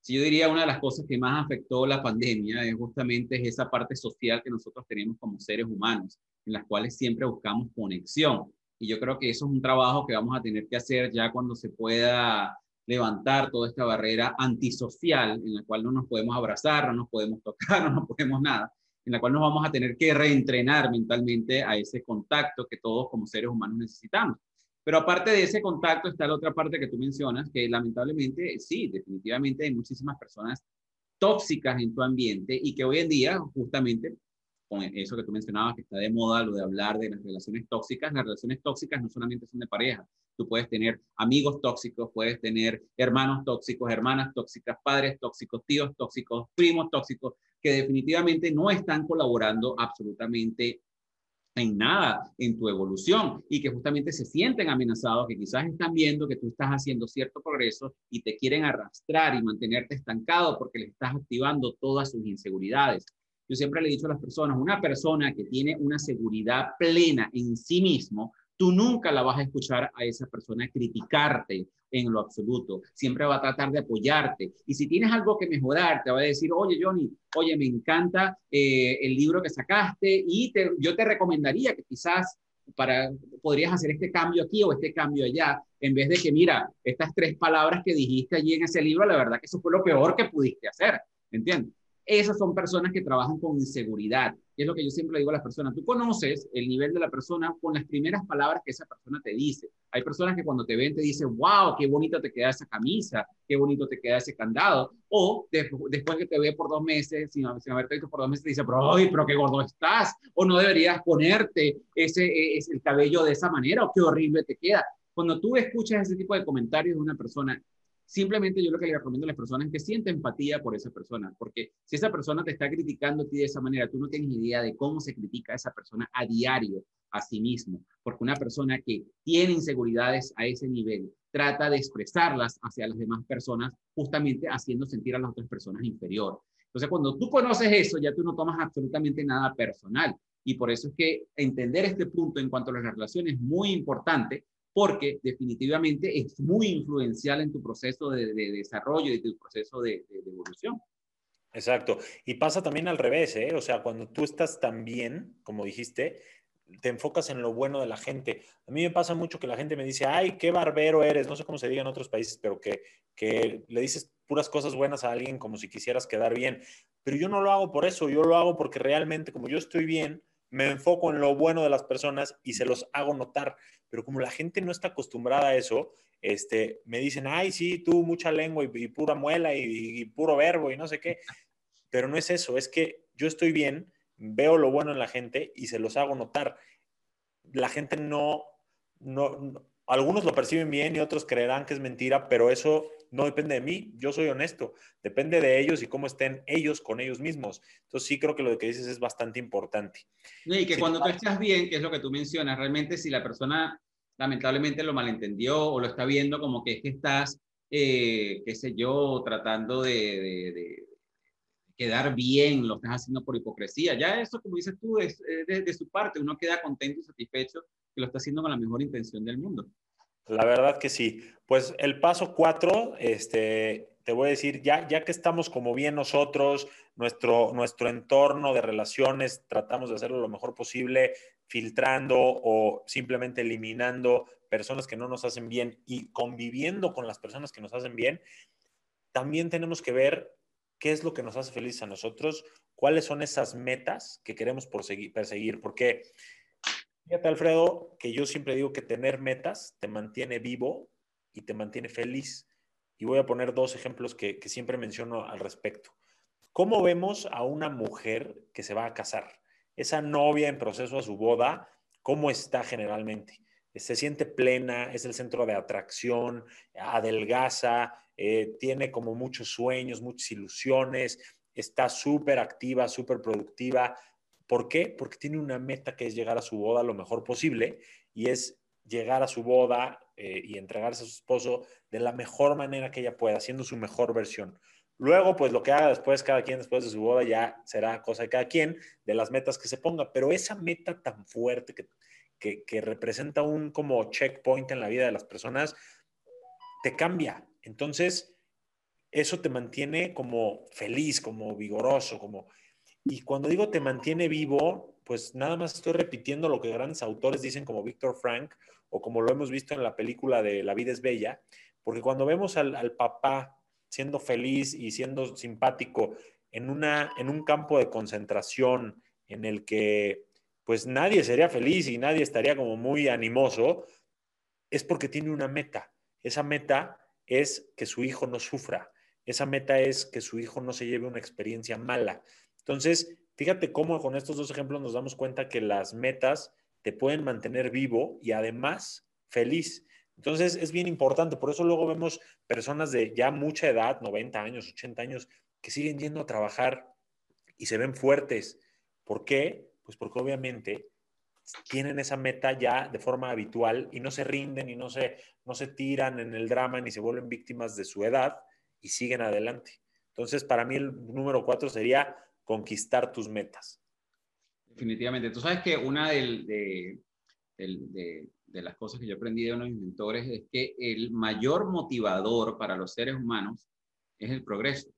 Si yo diría una de las cosas que más afectó la pandemia es justamente esa parte social que nosotros tenemos como seres humanos, en las cuales siempre buscamos conexión. Y yo creo que eso es un trabajo que vamos a tener que hacer ya cuando se pueda levantar toda esta barrera antisocial en la cual no nos podemos abrazar, no nos podemos tocar, no nos podemos nada, en la cual nos vamos a tener que reentrenar mentalmente a ese contacto que todos como seres humanos necesitamos. Pero aparte de ese contacto está la otra parte que tú mencionas, que lamentablemente sí, definitivamente hay muchísimas personas tóxicas en tu ambiente y que hoy en día, justamente, con eso que tú mencionabas, que está de moda, lo de hablar de las relaciones tóxicas, las relaciones tóxicas no solamente son de pareja, tú puedes tener amigos tóxicos, puedes tener hermanos tóxicos, hermanas tóxicas, padres tóxicos, tíos tóxicos, primos tóxicos, que definitivamente no están colaborando absolutamente en nada en tu evolución y que justamente se sienten amenazados, que quizás están viendo que tú estás haciendo cierto progreso y te quieren arrastrar y mantenerte estancado porque les estás activando todas sus inseguridades. Yo siempre le he dicho a las personas, una persona que tiene una seguridad plena en sí mismo, tú nunca la vas a escuchar a esa persona criticarte en lo absoluto. Siempre va a tratar de apoyarte. Y si tienes algo que mejorar, te va a decir, oye, Johnny, oye, me encanta eh, el libro que sacaste y yo te recomendaría que quizás para, podrías hacer este cambio aquí o este cambio allá, en vez de que, mira, estas tres palabras que dijiste allí en ese libro, la verdad que eso fue lo peor que pudiste hacer, ¿entiendes? Esas son personas que trabajan con inseguridad. Y es lo que yo siempre le digo a las personas. Tú conoces el nivel de la persona con las primeras palabras que esa persona te dice. Hay personas que cuando te ven te dicen, wow, qué bonito te queda esa camisa, qué bonito te queda ese candado. O después que te ve por dos meses, sin, haberte visto por dos meses, te dice, pero, ay, pero qué gordo estás. O no deberías ponerte ese, e, ese, el cabello de esa manera, o qué horrible te queda. Cuando tú escuchas ese tipo de comentarios de una persona, Simplemente yo lo que le recomiendo a las personas es que sienta empatía por esa persona, porque si esa persona te está criticando a ti de esa manera, tú no tienes idea de cómo se critica a esa persona a diario a sí mismo, porque una persona que tiene inseguridades a ese nivel trata de expresarlas hacia las demás personas, justamente haciendo sentir a las otras personas inferior. Entonces, cuando tú conoces eso, ya tú no tomas absolutamente nada personal. Y por eso es que entender este punto en cuanto a las relaciones es muy importante, porque definitivamente es muy influencial en tu proceso de, desarrollo y tu proceso de, evolución. Exacto. Y pasa también al revés, ¿eh? O sea, cuando tú estás tan bien, como dijiste, te enfocas en lo bueno de la gente. A mí me pasa mucho que la gente me dice, ay, qué barbero eres, no sé cómo se diga en otros países, pero que, que le dices puras cosas buenas a alguien como si quisieras quedar bien. Pero yo no lo hago por eso, yo lo hago porque realmente como yo estoy bien, me enfoco en lo bueno de las personas y se los hago notar pero como la gente no está acostumbrada a eso, este, me dicen, ay, sí, tú mucha lengua y, pura muela y, puro verbo y no sé qué, pero no es eso, es que yo estoy bien, veo lo bueno en la gente y se los hago notar. La gente no, no algunos lo perciben bien y otros creerán que es mentira, pero eso no depende de mí, yo soy honesto, depende de ellos y cómo estén ellos con ellos mismos. Entonces sí creo que lo que dices es bastante importante. Y que cuando tú estás bien, que es lo que tú mencionas, realmente si la persona lamentablemente lo malentendió o lo está viendo como que es que estás, eh, qué sé yo, tratando de, quedar bien, lo estás haciendo por hipocresía. Ya eso, como dices tú, es de su parte, uno queda contento y satisfecho que lo está haciendo con la mejor intención del mundo. La verdad que sí. Pues el paso cuatro, este, te voy a decir, ya, ya que estamos como bien nosotros, nuestro, nuestro entorno de relaciones, tratamos de hacerlo lo mejor posible, filtrando o simplemente eliminando personas que no nos hacen bien y conviviendo con las personas que nos hacen bien, también tenemos que ver qué es lo que nos hace feliz a nosotros, cuáles son esas metas que queremos perseguir, porque Fíjate, Alfredo, que yo siempre digo que tener metas te mantiene vivo y te mantiene feliz. Y voy a poner dos ejemplos que, siempre menciono al respecto. ¿Cómo vemos a una mujer que se va a casar? Esa novia en proceso a su boda, ¿cómo está generalmente? Se siente plena, es el centro de atracción, adelgaza, eh, tiene como muchos sueños, muchas ilusiones, está súper activa, súper productiva, ¿Por qué? Porque tiene una meta que es llegar a su boda lo mejor posible y es llegar a su boda eh, y entregarse a su esposo de la mejor manera que ella pueda, siendo su mejor versión. Luego, pues lo que haga después cada quien después de su boda ya será cosa de cada quien, de las metas que se ponga, pero esa meta tan fuerte que, que representa un como checkpoint en la vida de las personas, te cambia. Entonces, eso te mantiene como feliz, como vigoroso, como y cuando digo te mantiene vivo, pues nada más estoy repitiendo lo que grandes autores dicen como Víctor Frank o como lo hemos visto en la película de La vida es bella, porque cuando vemos al, papá siendo feliz y siendo simpático en, una, en un campo de concentración en el que pues nadie sería feliz y nadie estaría como muy animoso, es porque tiene una meta. Esa meta es que su hijo no sufra, esa meta es que su hijo no se lleve una experiencia mala. Entonces, fíjate cómo con estos dos ejemplos nos damos cuenta que las metas te pueden mantener vivo y además feliz. Entonces, es bien importante. Por eso luego vemos personas de ya mucha edad, 90 años, 80 años, que siguen yendo a trabajar y se ven fuertes. ¿Por qué? Pues porque obviamente tienen esa meta ya de forma habitual y no se rinden y no se, no se tiran en el drama ni se vuelven víctimas de su edad y siguen adelante. Entonces, para mí el número cuatro sería conquistar tus metas. Definitivamente. Tú sabes que una de, las cosas que yo aprendí de unos mentores es que el mayor motivador para los seres humanos es el progreso.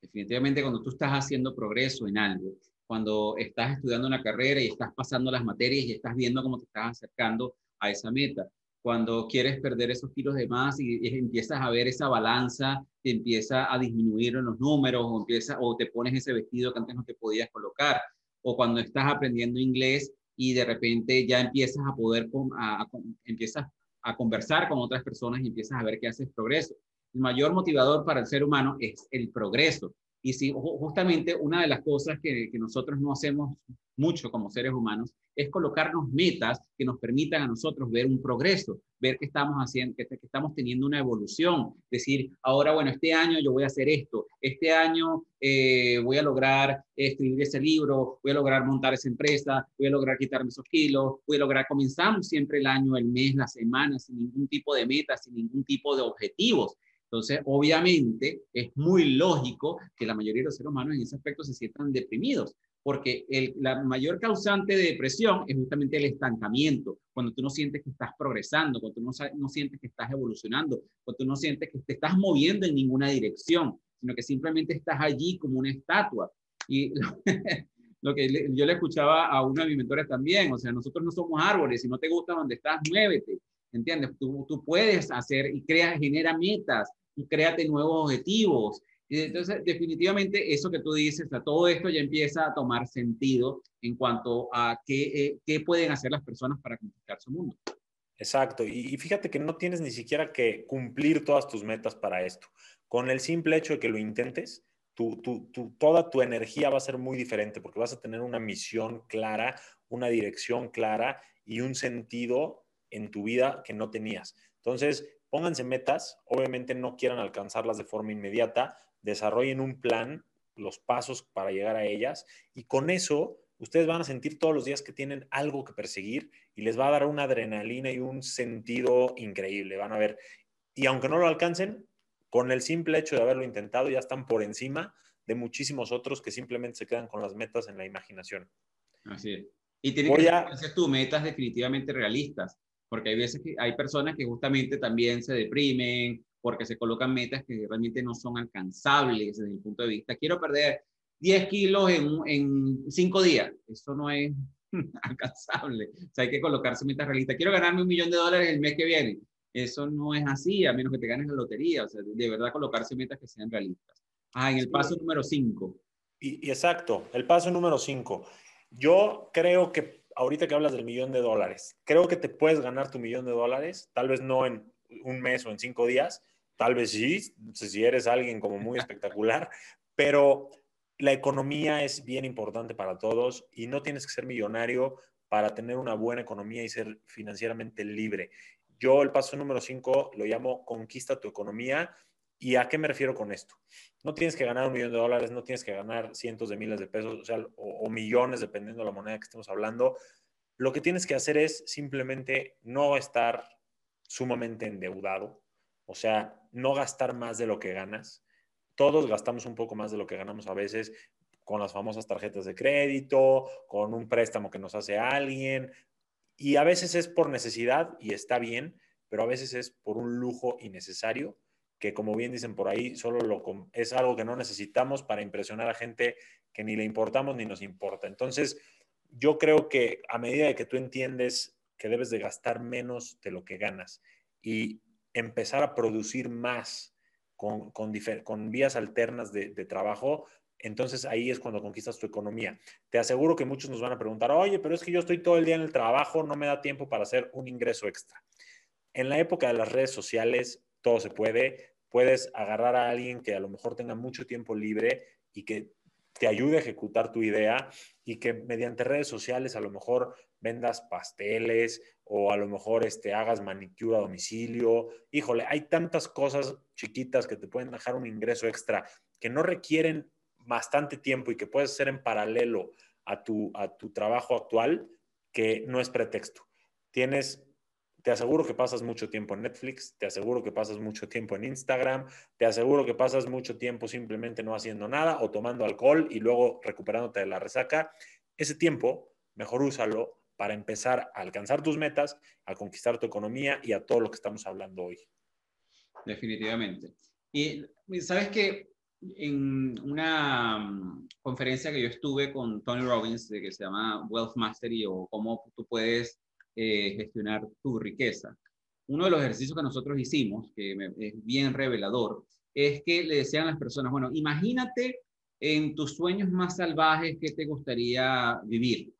Definitivamente cuando tú estás haciendo progreso en algo, cuando estás estudiando una carrera y estás pasando las materias y estás viendo cómo te estás acercando a esa meta, cuando quieres perder esos kilos de más y, empiezas a ver esa balanza, te empieza a disminuir en los números o, empieza, o te pones ese vestido que antes no te podías colocar, o cuando estás aprendiendo inglés y de repente ya empiezas a poder, a, empiezas a conversar con otras personas y empiezas a ver que haces progreso. El mayor motivador para el ser humano es el progreso. Y si justamente una de las cosas que, nosotros no hacemos mucho como seres humanos es colocarnos metas que nos permitan a nosotros ver un progreso, ver que estamos haciendo, que, que, estamos teniendo una evolución. Decir, ahora, bueno, este año yo voy a hacer esto, este año eh, voy a lograr escribir ese libro, voy a lograr montar esa empresa, voy a lograr quitarme esos kilos, voy a lograr, comenzamos siempre el año, el mes, la semana, sin ningún tipo de metas, sin ningún tipo de objetivos. Entonces, obviamente, es muy lógico que la mayoría de los seres humanos en ese aspecto se sientan deprimidos, porque el, la mayor causante de depresión es justamente el estancamiento, cuando tú no sientes que estás progresando, cuando tú no, no sientes que estás evolucionando, cuando tú no sientes que te estás moviendo en ninguna dirección, sino que simplemente estás allí como una estatua. Y lo que yo le escuchaba a uno de mis mentores también, o sea, nosotros no somos árboles, si no te gusta donde estás, muévete. ¿entiendes? Tú, tú puedes hacer y crea, genera metas créate nuevos objetivos. Y entonces, definitivamente, eso que tú dices, todo esto ya empieza a tomar sentido en cuanto a qué, eh, qué pueden hacer las personas para conquistar su mundo. Exacto. Y, fíjate que no tienes ni siquiera que cumplir todas tus metas para esto. Con el simple hecho de que lo intentes, tu, tu, toda tu energía va a ser muy diferente porque vas a tener una misión clara, una dirección clara y un sentido en tu vida que no tenías. Entonces, pónganse metas, obviamente no quieran alcanzarlas de forma inmediata, desarrollen un plan, los pasos para llegar a ellas y con eso ustedes van a sentir todos los días que tienen algo que perseguir y les va a dar una adrenalina y un sentido increíble, van a ver. Y aunque no lo alcancen, con el simple hecho de haberlo intentado ya están por encima de muchísimos otros que simplemente se quedan con las metas en la imaginación. Así es. Y tiene que ser tus metas definitivamente realistas porque hay veces que hay personas que justamente también se deprimen porque se colocan metas que realmente no son alcanzables desde el punto de vista, quiero perder 10 kilos en, en 5 días, eso no es alcanzable, o sea, hay que colocarse metas realistas, quiero ganarme un millón de dólares el mes que viene, eso no es así, a menos que te ganes la lotería, o sea, de verdad colocarse metas que sean realistas. Ah, en el paso número 5. Y, y exacto, el paso número 5. Yo creo que ahorita que hablas del millón de dólares, creo que te puedes ganar tu millón de dólares, tal vez no en un mes o en cinco días, tal vez sí, si eres alguien como muy espectacular, pero la economía es bien importante para todos y no tienes que ser millonario para tener una buena economía y ser financieramente libre. Yo el paso número cinco lo llamo conquista tu economía ¿Y a qué me refiero con esto? No tienes que ganar un millón de dólares, no tienes que ganar cientos de miles de pesos, o, o, millones, dependiendo de la moneda que estemos hablando. Lo que tienes que hacer es simplemente no estar sumamente endeudado, o sea, no gastar más de lo que ganas. Todos gastamos un poco más de lo que ganamos a veces con las famosas tarjetas de crédito, con un préstamo que nos hace alguien, y a veces es por necesidad y está bien, pero a veces es por un lujo innecesario que como bien dicen por ahí, solo lo, es algo que no necesitamos para impresionar a gente que ni le importamos ni nos importa. Entonces, yo creo que a medida de que tú entiendes que debes de gastar menos de lo que ganas y empezar a producir más con, con, vías alternas de, de trabajo, entonces ahí es cuando conquistas tu economía. Te aseguro que muchos nos van a preguntar, oye, pero es que yo estoy todo el día en el trabajo, no me da tiempo para hacer un ingreso extra. En la época de las redes sociales, todo se puede. puedes agarrar a alguien que a lo mejor tenga mucho tiempo libre y que te ayude a ejecutar tu idea y que mediante redes sociales a lo mejor vendas pasteles o a lo mejor este, hagas manicura a domicilio. Híjole, hay tantas cosas chiquitas que te pueden dejar un ingreso extra que no requieren bastante tiempo y que puedes hacer en paralelo a tu, a tu trabajo actual que no es pretexto. Tienes te aseguro que pasas mucho tiempo en Netflix, te aseguro que pasas mucho tiempo en Instagram, te aseguro que pasas mucho tiempo simplemente no haciendo nada o tomando alcohol y luego recuperándote de la resaca. Ese tiempo, mejor úsalo para empezar a alcanzar tus metas, a conquistar tu economía y a todo lo que estamos hablando hoy. Definitivamente. Y sabes que en una mm, conferencia que yo estuve con Tony Robbins, de que se llama Wealth Mastery o cómo tú puedes eh, gestionar tu riqueza. Uno de los ejercicios que nosotros hicimos, que es bien revelador, es que le decían a las personas, bueno, imagínate en tus sueños más salvajes que te gustaría vivir.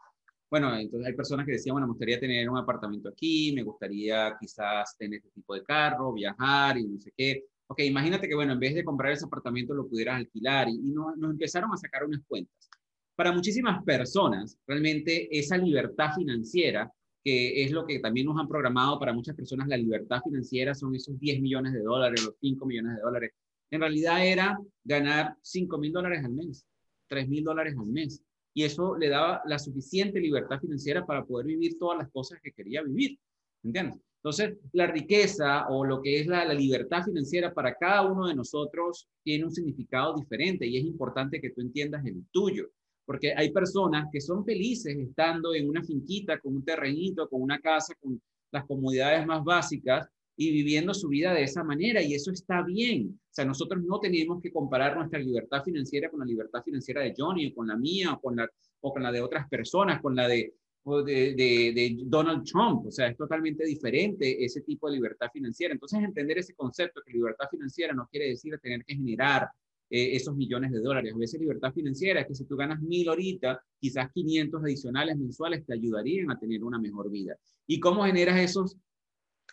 Bueno, entonces hay personas que decían, bueno, me gustaría tener un apartamento aquí, me gustaría quizás tener este tipo de carro, viajar y no sé qué. Ok, imagínate que, bueno, en vez de comprar ese apartamento lo pudieras alquilar y, y nos empezaron a sacar unas cuentas. Para muchísimas personas, realmente esa libertad financiera que es lo que también nos han programado para muchas personas, la libertad financiera son esos 10 millones de dólares, los 5 millones de dólares. En realidad era ganar 5 mil dólares al mes, 3 mil dólares al mes. Y eso le daba la suficiente libertad financiera para poder vivir todas las cosas que quería vivir. ¿Entiendes? Entonces, la riqueza o lo que es la, la, libertad financiera para cada uno de nosotros tiene un significado diferente y es importante que tú entiendas el tuyo porque hay personas que son felices estando en una finquita, con un terrenito, con una casa, con las comodidades más básicas y viviendo su vida de esa manera y eso está bien. O sea, nosotros no tenemos que comparar nuestra libertad financiera con la libertad financiera de Johnny o con la mía o con la, o con la de otras personas, con la de, de, de, de Donald Trump. O sea, es totalmente diferente ese tipo de libertad financiera. Entonces, entender ese concepto que libertad financiera no quiere decir tener que generar eh, esos millones de dólares. A veces libertad financiera es que si tú ganas mil ahorita, quizás 500 adicionales mensuales te ayudarían a tener una mejor vida. ¿Y cómo generas esos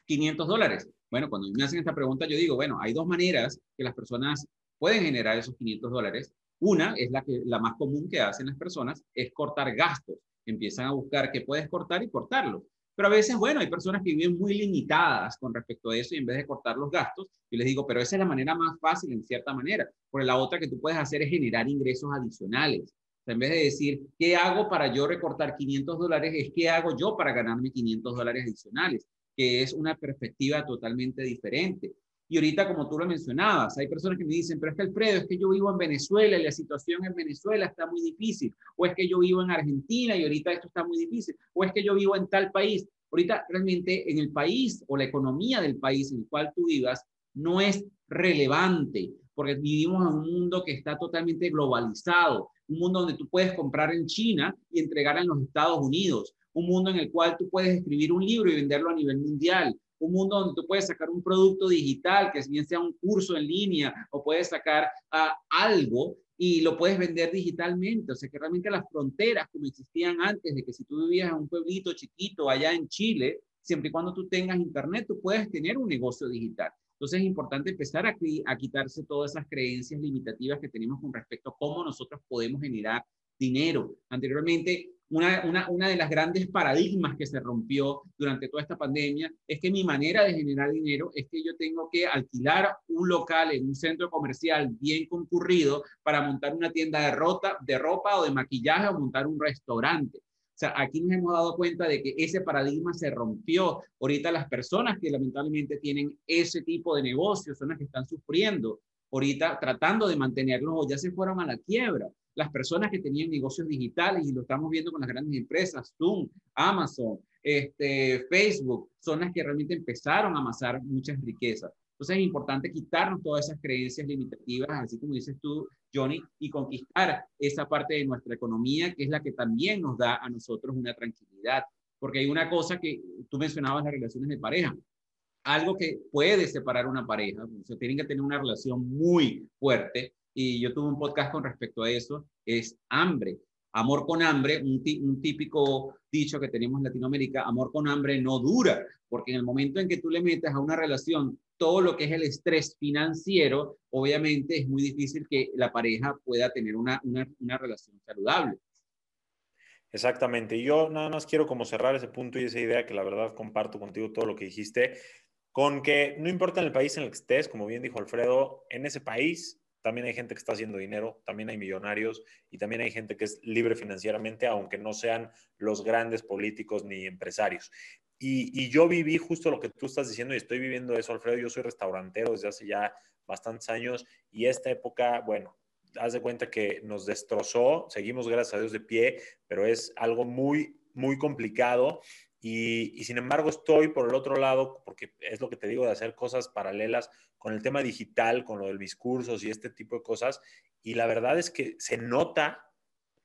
500 dólares? Bueno, cuando me hacen esta pregunta, yo digo, bueno, hay dos maneras que las personas pueden generar esos 500 dólares. Una es la, que, la más común que hacen las personas, es cortar gastos. Empiezan a buscar qué puedes cortar y cortarlo. Pero a veces, bueno, hay personas que viven muy limitadas con respecto a eso y en vez de cortar los gastos, yo les digo, pero esa es la manera más fácil en cierta manera. Porque la otra que tú puedes hacer es generar ingresos adicionales. en vez de decir, ¿qué hago para yo recortar 500 dólares? Es qué hago yo para ganarme 500 dólares adicionales, que es una perspectiva totalmente diferente. Y ahorita, como tú lo mencionabas, hay personas que me dicen, pero es que Alfredo, es que yo vivo en Venezuela y la situación en Venezuela está muy difícil. O es que yo vivo en Argentina y ahorita esto está muy difícil. O es que yo vivo en tal país. Ahorita realmente en el país o la economía del país en el cual tú vivas no es relevante porque vivimos en un mundo que está totalmente globalizado, un mundo donde tú puedes comprar en China y entregar en los Estados Unidos, un mundo en el cual tú puedes escribir un libro y venderlo a nivel mundial, un mundo donde tú puedes sacar un producto digital, que bien sea un curso en línea o puedes sacar uh, algo y lo puedes vender digitalmente. O sea que realmente las fronteras como existían antes, de que si tú vivías en un pueblito chiquito allá en Chile, siempre y cuando tú tengas internet, tú puedes tener un negocio digital. Entonces es importante empezar a, a quitarse todas esas creencias limitativas que tenemos con respecto a cómo nosotros podemos generar dinero. Anteriormente una, una, de las grandes paradigmas que se rompió durante toda esta pandemia es que mi manera de generar dinero es que yo tengo que alquilar un local en un centro comercial bien concurrido para montar una tienda de, rota, de ropa o de maquillaje o montar un restaurante. O sea, aquí nos hemos dado cuenta de que ese paradigma se rompió. Ahorita las personas que lamentablemente tienen ese tipo de negocios son las que están sufriendo. Ahorita tratando de mantenerlos o ya se fueron a la quiebra las personas que tenían negocios digitales, y lo estamos viendo con las grandes empresas, Zoom, Amazon, este, Facebook, son las que realmente empezaron a amasar muchas riquezas. Entonces es importante quitarnos todas esas creencias limitativas, así como dices tú, Johnny, y conquistar esa parte de nuestra economía, que es la que también nos da a nosotros una tranquilidad. Porque hay una cosa que tú mencionabas, las relaciones de pareja. Algo que puede separar una pareja, o sea, tienen que tener una relación muy fuerte, y yo tuve un podcast con respecto a eso, es hambre. amor con hambre, un, un, típico dicho que tenemos en Latinoamérica, amor con hambre no dura, porque en el momento en que tú le metes a una relación todo lo que es el estrés financiero, obviamente es muy difícil que la pareja pueda tener una, una, una relación saludable. Exactamente. Y yo nada más quiero como cerrar ese punto y esa idea que la verdad comparto contigo todo lo que dijiste, con que no importa en el país en el que estés, como bien dijo Alfredo, en ese país también hay gente que está haciendo dinero, también hay millonarios y también hay gente que es libre financieramente, aunque no sean los grandes políticos ni empresarios. Y, yo viví justo lo que tú estás diciendo y estoy viviendo eso, Alfredo. Yo soy restaurantero desde hace ya bastantes años y esta época, bueno, haz de cuenta que nos destrozó, seguimos gracias a Dios de pie, pero es algo muy, muy complicado y, sin embargo estoy por el otro lado, porque es lo que te digo de hacer cosas paralelas con el tema digital, con lo de mis cursos y este tipo de cosas. Y la verdad es que se nota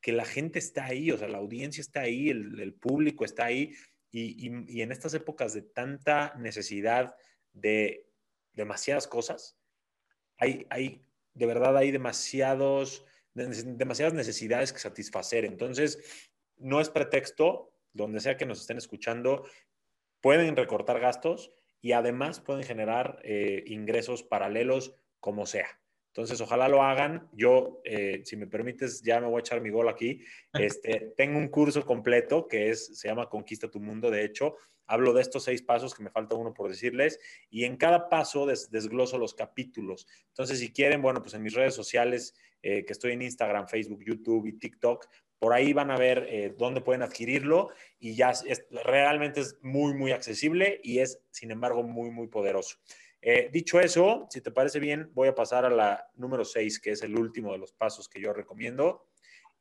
que la gente está ahí, o sea, la audiencia está ahí, el, público está ahí. Y, y, en estas épocas de tanta necesidad de demasiadas cosas, hay, hay de verdad hay demasiados, demasiadas necesidades que satisfacer. Entonces, no es pretexto donde sea que nos estén escuchando, pueden recortar gastos y además pueden generar eh, ingresos paralelos como sea. Entonces, ojalá lo hagan. Yo, eh, si me permites, ya me voy a echar mi gol aquí. Este, tengo un curso completo que es, se llama Conquista tu Mundo. De hecho, hablo de estos seis pasos que me falta uno por decirles y en cada paso desgloso los capítulos. Entonces, si quieren, bueno, pues en mis redes sociales, eh, que estoy en Instagram, Facebook, YouTube y TikTok, por ahí van a ver eh, dónde pueden adquirirlo y ya es, realmente es muy, muy accesible y es, sin embargo, muy, muy poderoso. Eh, dicho eso, si te parece bien, voy a pasar a la número 6, que es el último de los pasos que yo recomiendo,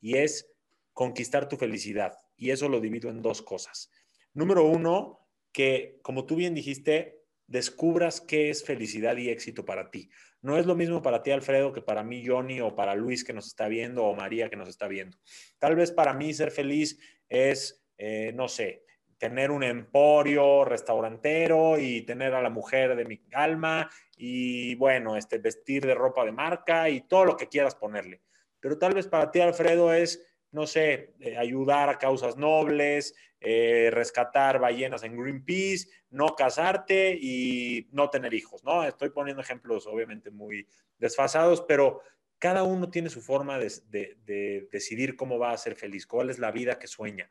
y es conquistar tu felicidad. Y eso lo divido en dos cosas. Número uno, que como tú bien dijiste, descubras qué es felicidad y éxito para ti. No es lo mismo para ti, Alfredo, que para mí, Johnny, o para Luis que nos está viendo, o María que nos está viendo. Tal vez para mí ser feliz es, eh, no sé, tener un emporio restaurantero y tener a la mujer de mi alma y, bueno, este, vestir de ropa de marca y todo lo que quieras ponerle. Pero tal vez para ti, Alfredo, es, no sé, eh, ayudar a causas nobles, eh, rescatar ballenas en Greenpeace, no casarte y no tener hijos, ¿no? Estoy poniendo ejemplos obviamente muy desfasados, pero cada uno tiene su forma de, decidir cómo va a ser feliz, cuál es la vida que sueña.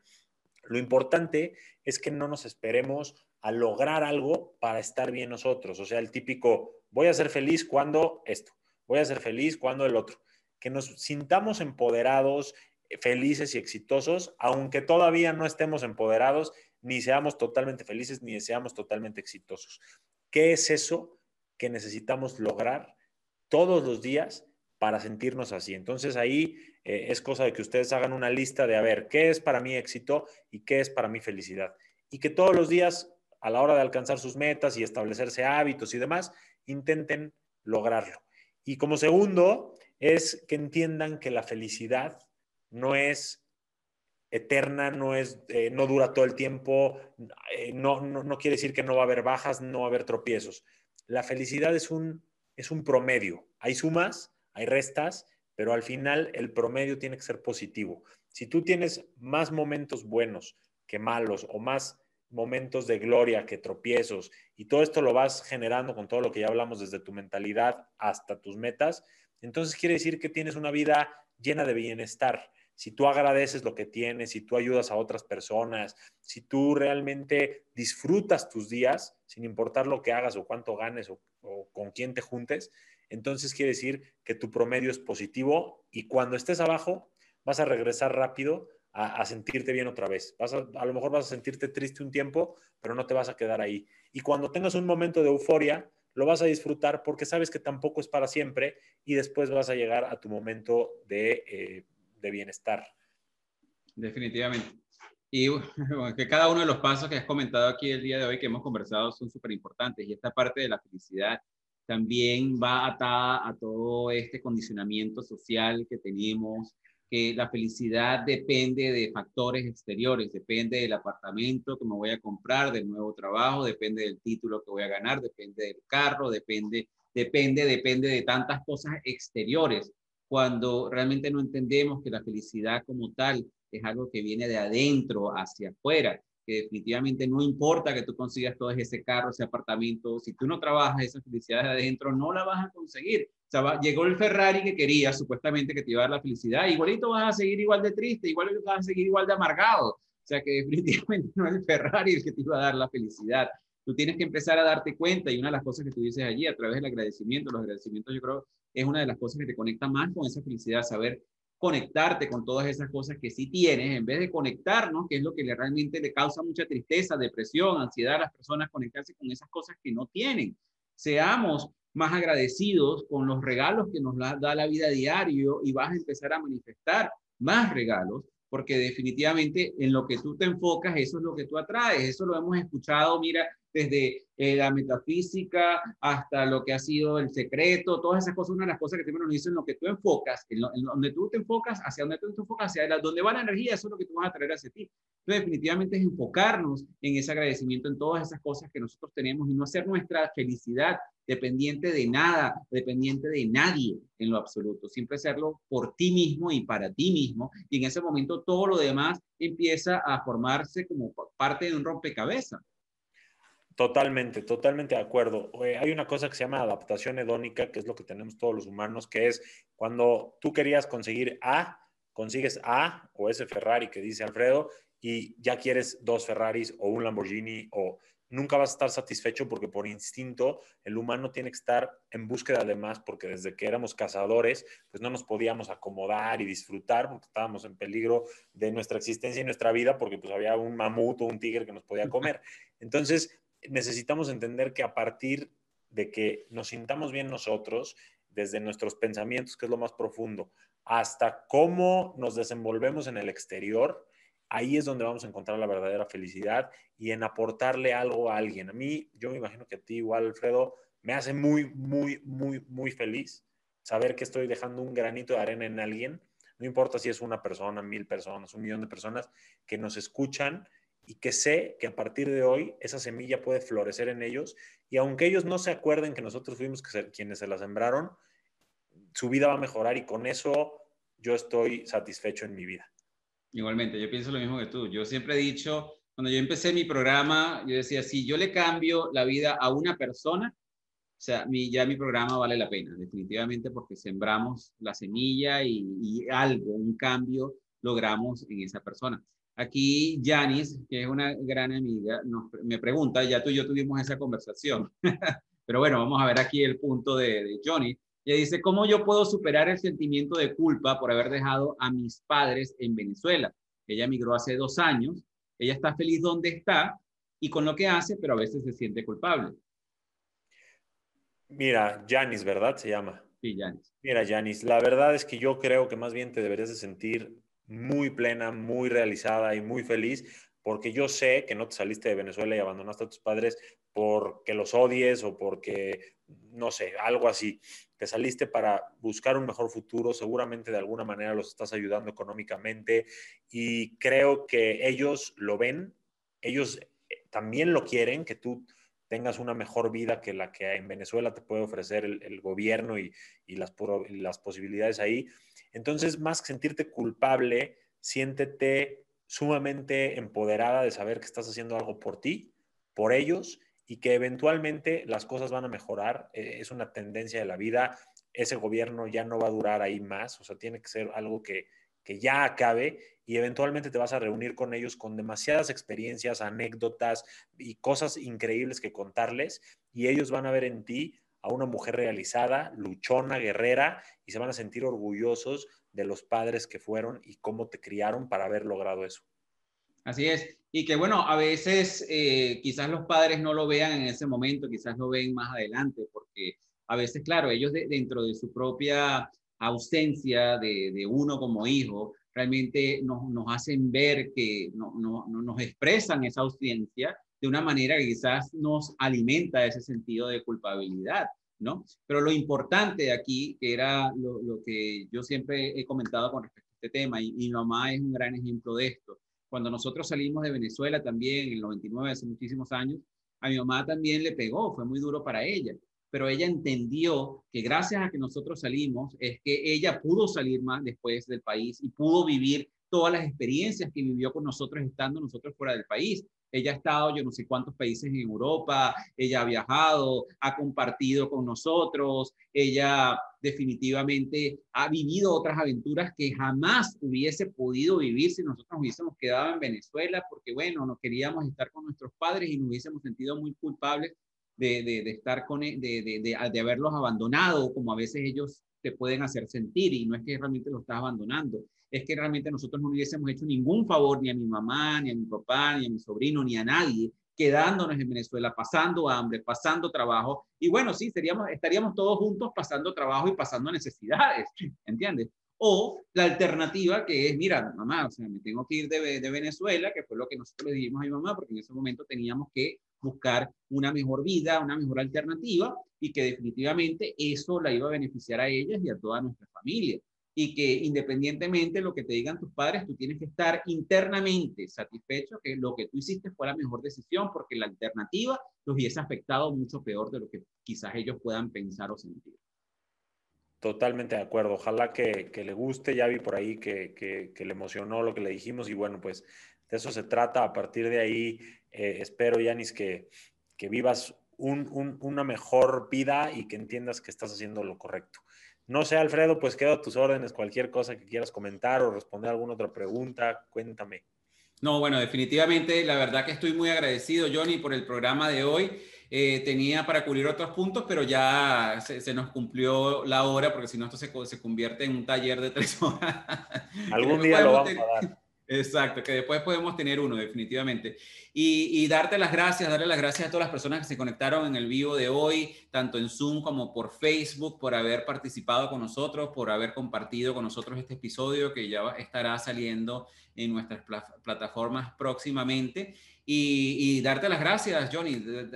Lo importante es que no nos esperemos a lograr algo para estar bien nosotros. O sea, el típico, voy a ser feliz cuando esto, voy a ser feliz cuando el otro. Que nos sintamos empoderados felices y exitosos, aunque todavía no estemos empoderados, ni seamos totalmente felices, ni seamos totalmente exitosos. ¿Qué es eso que necesitamos lograr todos los días para sentirnos así? Entonces ahí eh, es cosa de que ustedes hagan una lista de a ver qué es para mí éxito y qué es para mí felicidad. Y que todos los días, a la hora de alcanzar sus metas y establecerse hábitos y demás, intenten lograrlo. Y como segundo, es que entiendan que la felicidad no es eterna, no, es, eh, no dura todo el tiempo, eh, no, no, quiere decir que no va a haber bajas, no va a haber tropiezos. La felicidad es un, es un promedio. Hay sumas, hay restas, pero al final el promedio tiene que ser positivo. Si tú tienes más momentos buenos que malos o más momentos de gloria que tropiezos y todo esto lo vas generando con todo lo que ya hablamos desde tu mentalidad hasta tus metas, entonces quiere decir que tienes una vida llena de bienestar si tú agradeces lo que tienes, si tú ayudas a otras personas, si tú realmente disfrutas tus días, sin importar lo que hagas o cuánto ganes o, con quién te juntes, entonces quiere decir que tu promedio es positivo y cuando estés abajo vas a regresar rápido a, sentirte bien otra vez. Vas a, a lo mejor vas a sentirte triste un tiempo, pero no te vas a quedar ahí. Y cuando tengas un momento de euforia, lo vas a disfrutar porque sabes que tampoco es para siempre y después vas a llegar a tu momento de... Eh, de bienestar. Definitivamente. Y que cada uno de los pasos que has comentado aquí el día de hoy que hemos conversado son súper importantes y esta parte de la felicidad también va atada a todo este condicionamiento social que tenemos, que la felicidad depende de factores exteriores, depende del apartamento que me voy a comprar, del nuevo trabajo, depende del título que voy a ganar, depende del carro, depende, depende, depende de tantas cosas exteriores cuando realmente no entendemos que la felicidad como tal es algo que viene de adentro hacia afuera, que definitivamente no importa que tú consigas todo ese carro, ese apartamento, si tú no trabajas esa felicidad de adentro, no la vas a conseguir. O sea, llegó el Ferrari que quería, supuestamente que te iba a dar la felicidad, igualito vas a seguir igual de triste, igualito vas a seguir igual de amargado. O sea, que definitivamente no es el Ferrari el que te iba a dar la felicidad. Tú tienes que empezar a darte cuenta y una de las cosas que tú dices allí a través del agradecimiento, los agradecimientos yo creo es una de las cosas que te conecta más con esa felicidad, saber conectarte con todas esas cosas que sí tienes, en vez de conectarnos, que es lo que le, realmente le causa mucha tristeza, depresión, ansiedad a las personas, conectarse con esas cosas que no tienen. Seamos más agradecidos con los regalos que nos da la vida diario y vas a empezar a manifestar más regalos porque definitivamente en lo que tú te enfocas, eso es lo que tú atraes. Eso lo hemos escuchado, mira, desde eh, la metafísica hasta lo que ha sido el secreto, todas esas cosas, una de las cosas que siempre nos dicen, lo que tú enfocas, en, donde tú te enfocas, hacia donde tú te enfocas, hacia la, donde va la energía, eso es lo que tú vas a traer hacia ti. Entonces, definitivamente es enfocarnos en ese agradecimiento, en todas esas cosas que nosotros tenemos y no hacer nuestra felicidad dependiente de nada, dependiente de nadie en lo absoluto. Siempre hacerlo por ti mismo y para ti mismo. Y en ese momento todo lo demás empieza a formarse como parte de un rompecabezas. Totalmente, totalmente de acuerdo. Hay una cosa que se llama adaptación hedónica, que es lo que tenemos todos los humanos, que es cuando tú querías conseguir A, consigues A o ese Ferrari que dice Alfredo, y ya quieres dos Ferraris o un Lamborghini o nunca vas a estar satisfecho porque por instinto el humano tiene que estar en búsqueda de más porque desde que éramos cazadores pues no nos podíamos acomodar y disfrutar porque estábamos en peligro de nuestra existencia y nuestra vida porque pues había un mamut o un tigre que nos podía comer. Entonces necesitamos entender que a partir de que nos sintamos bien nosotros, desde nuestros pensamientos, que es lo más profundo, hasta cómo nos desenvolvemos en el exterior, ahí es donde vamos a encontrar la verdadera felicidad y en aportarle algo a alguien. A mí, yo me imagino que a ti igual, Alfredo, me hace muy, muy, muy, muy feliz saber que estoy dejando un granito de arena en alguien. No importa si es una persona, mil personas, un millón de personas que nos escuchan y que sé que a partir de hoy esa semilla puede florecer en ellos y aunque ellos no se acuerden que nosotros fuimos quienes se la sembraron, su vida va a mejorar y con eso yo estoy satisfecho en mi vida. Igualmente, yo pienso lo mismo que tú. Yo siempre he dicho, cuando yo empecé mi programa, yo decía, si yo le cambio la vida a una persona, o sea, mi, ya mi programa vale la pena, definitivamente, porque sembramos la semilla y, algo, un cambio logramos en esa persona. Aquí Janice, que es una gran amiga, me pregunta, ya tú y yo tuvimos esa conversación, pero bueno, vamos a ver aquí el punto de, de Johnny. Y dice, ¿cómo yo puedo superar el sentimiento de culpa por haber dejado a mis padres en Venezuela? Ella emigró hace dos años, ella está feliz donde está y con lo que hace, pero a veces se siente culpable. Mira, Janis, ¿verdad? Se llama. Sí, Janis. Mira, Janis, la verdad es que yo creo que más bien te deberías de sentir muy plena, muy realizada y muy feliz, porque yo sé que no te saliste de Venezuela y abandonaste a tus padres porque los odies o porque, no sé, algo así. Te saliste para buscar un mejor futuro, seguramente de alguna manera los estás ayudando económicamente y creo que ellos lo ven, ellos eh, también lo quieren, que tú tengas una mejor vida que la que en Venezuela te puede ofrecer el, gobierno y, las, posibilidades ahí. Entonces, más que sentirte culpable, siéntete sumamente empoderada de saber que estás haciendo algo por ti, por ellos y que eventualmente las cosas van a mejorar. Eh, es una tendencia de la vida. Ese gobierno ya no va a durar ahí más, o sea, tiene que ser algo que, que ya acabe y eventualmente te vas a reunir con ellos con demasiadas experiencias, anécdotas y cosas increíbles que contarles y ellos van a ver en ti a una mujer realizada, luchona, guerrera y se van a sentir orgullosos de los padres que fueron y cómo te criaron para haber logrado eso. Así es. Y que bueno, a veces eh, quizás los padres no lo vean en ese momento, quizás lo ven más adelante, porque a veces, claro, ellos dentro de su propia ausencia de, uno como hijo, realmente nos, hacen ver que no, nos expresan esa ausencia de una manera que quizás nos alimenta ese sentido de culpabilidad. ¿no? Pero lo importante aquí, que era lo, que yo siempre he comentado con respecto a este tema, y mi mamá es un gran ejemplo de esto, cuando nosotros salimos de Venezuela también, en el 99, hace muchísimos años, a mi mamá también le pegó, fue muy duro para ella. Pero ella entendió que gracias a que nosotros salimos, es que ella pudo salir más después del país y pudo vivir todas las experiencias que vivió con nosotros estando nosotros fuera del país. Ella ha estado yo no sé cuántos países en Europa, ella ha viajado, ha compartido con nosotros, ella definitivamente ha vivido otras aventuras que jamás hubiese podido vivir si nosotros hubiésemos quedado en Venezuela, porque bueno, no queríamos estar con nuestros padres y nos hubiésemos sentido muy culpables de, de, estar con, e, de, de, de haberlos abandonado, como a veces ellos te pueden hacer sentir, y no es que realmente lo estás abandonando, es que realmente nosotros no hubiésemos hecho ningún favor ni a mi mamá, ni a mi papá, ni a mi sobrino, ni a nadie, quedándonos en Venezuela, pasando hambre, pasando trabajo. Y bueno, sí, seríamos, estaríamos todos juntos pasando trabajo y pasando necesidades, ¿entiendes? O la alternativa que es, mira, mamá, o sea, me tengo que ir de, de Venezuela, que fue lo que nosotros le dijimos a mi mamá, porque en ese momento teníamos que buscar una mejor vida, una mejor alternativa, y que definitivamente eso la iba a beneficiar a ellas y a toda nuestra familia y que independientemente de lo que te digan tus padres, tú tienes que estar internamente satisfecho que lo que tú hiciste fue la mejor decisión porque la alternativa los hubiese afectado mucho peor de lo que quizás ellos puedan pensar o sentir. Totalmente de acuerdo. Ojalá que, le guste. Ya vi por ahí que, le emocionó lo que le dijimos y bueno, pues de eso se trata. A partir de ahí, eh, espero, Yanis, que, que vivas un, un, una mejor vida y que entiendas que estás haciendo lo correcto. No sé, Alfredo, pues quedo a tus órdenes, cualquier cosa que quieras comentar o responder alguna otra pregunta, cuéntame. No, bueno, definitivamente, la verdad que estoy muy agradecido, Johnny, por el programa de hoy. Eh, tenía para cubrir otros puntos, pero ya se, nos cumplió la hora, porque si no, esto se, se, convierte en un taller de tres horas. Algún día lo vamos a dar. Exacto, que después podemos tener uno, definitivamente. Y, darte las gracias, darle las gracias a todas las personas que se conectaron en el vivo de hoy, tanto en Zoom como por Facebook, por haber participado con nosotros, por haber compartido con nosotros este episodio que ya estará saliendo en nuestras plataformas próximamente. Y, darte las gracias, Johnny,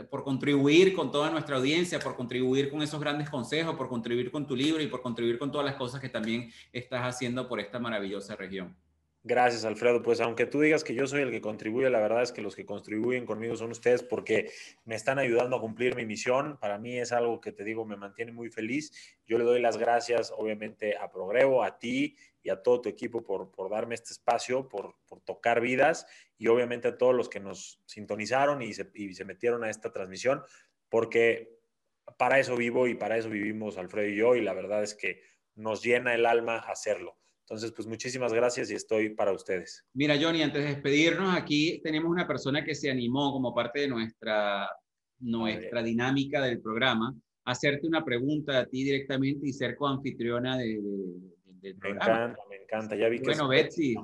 por contribuir con toda nuestra audiencia, por contribuir con esos grandes consejos, por contribuir con tu libro y por contribuir con todas las cosas que también estás haciendo por esta maravillosa región. Gracias, Alfredo. Pues aunque tú digas que yo soy el que contribuye, la verdad es que los que contribuyen conmigo son ustedes porque me están ayudando a cumplir mi misión. Para mí es algo que te digo, me mantiene muy feliz. Yo le doy las gracias, obviamente, a Progrevo, a ti y a todo tu equipo por, por darme este espacio, por, por, tocar vidas y obviamente a todos los que nos sintonizaron y se, y se metieron a esta transmisión, porque para eso vivo y para eso vivimos Alfredo y yo y la verdad es que nos llena el alma hacerlo. Entonces, pues muchísimas gracias y estoy para ustedes. Mira, Johnny, antes de despedirnos, aquí tenemos una persona que se animó como parte de nuestra, nuestra dinámica del programa a hacerte una pregunta a ti directamente y ser coanfitriona de, del programa. Me encanta, me encanta. Ya vi que bueno, Betsy,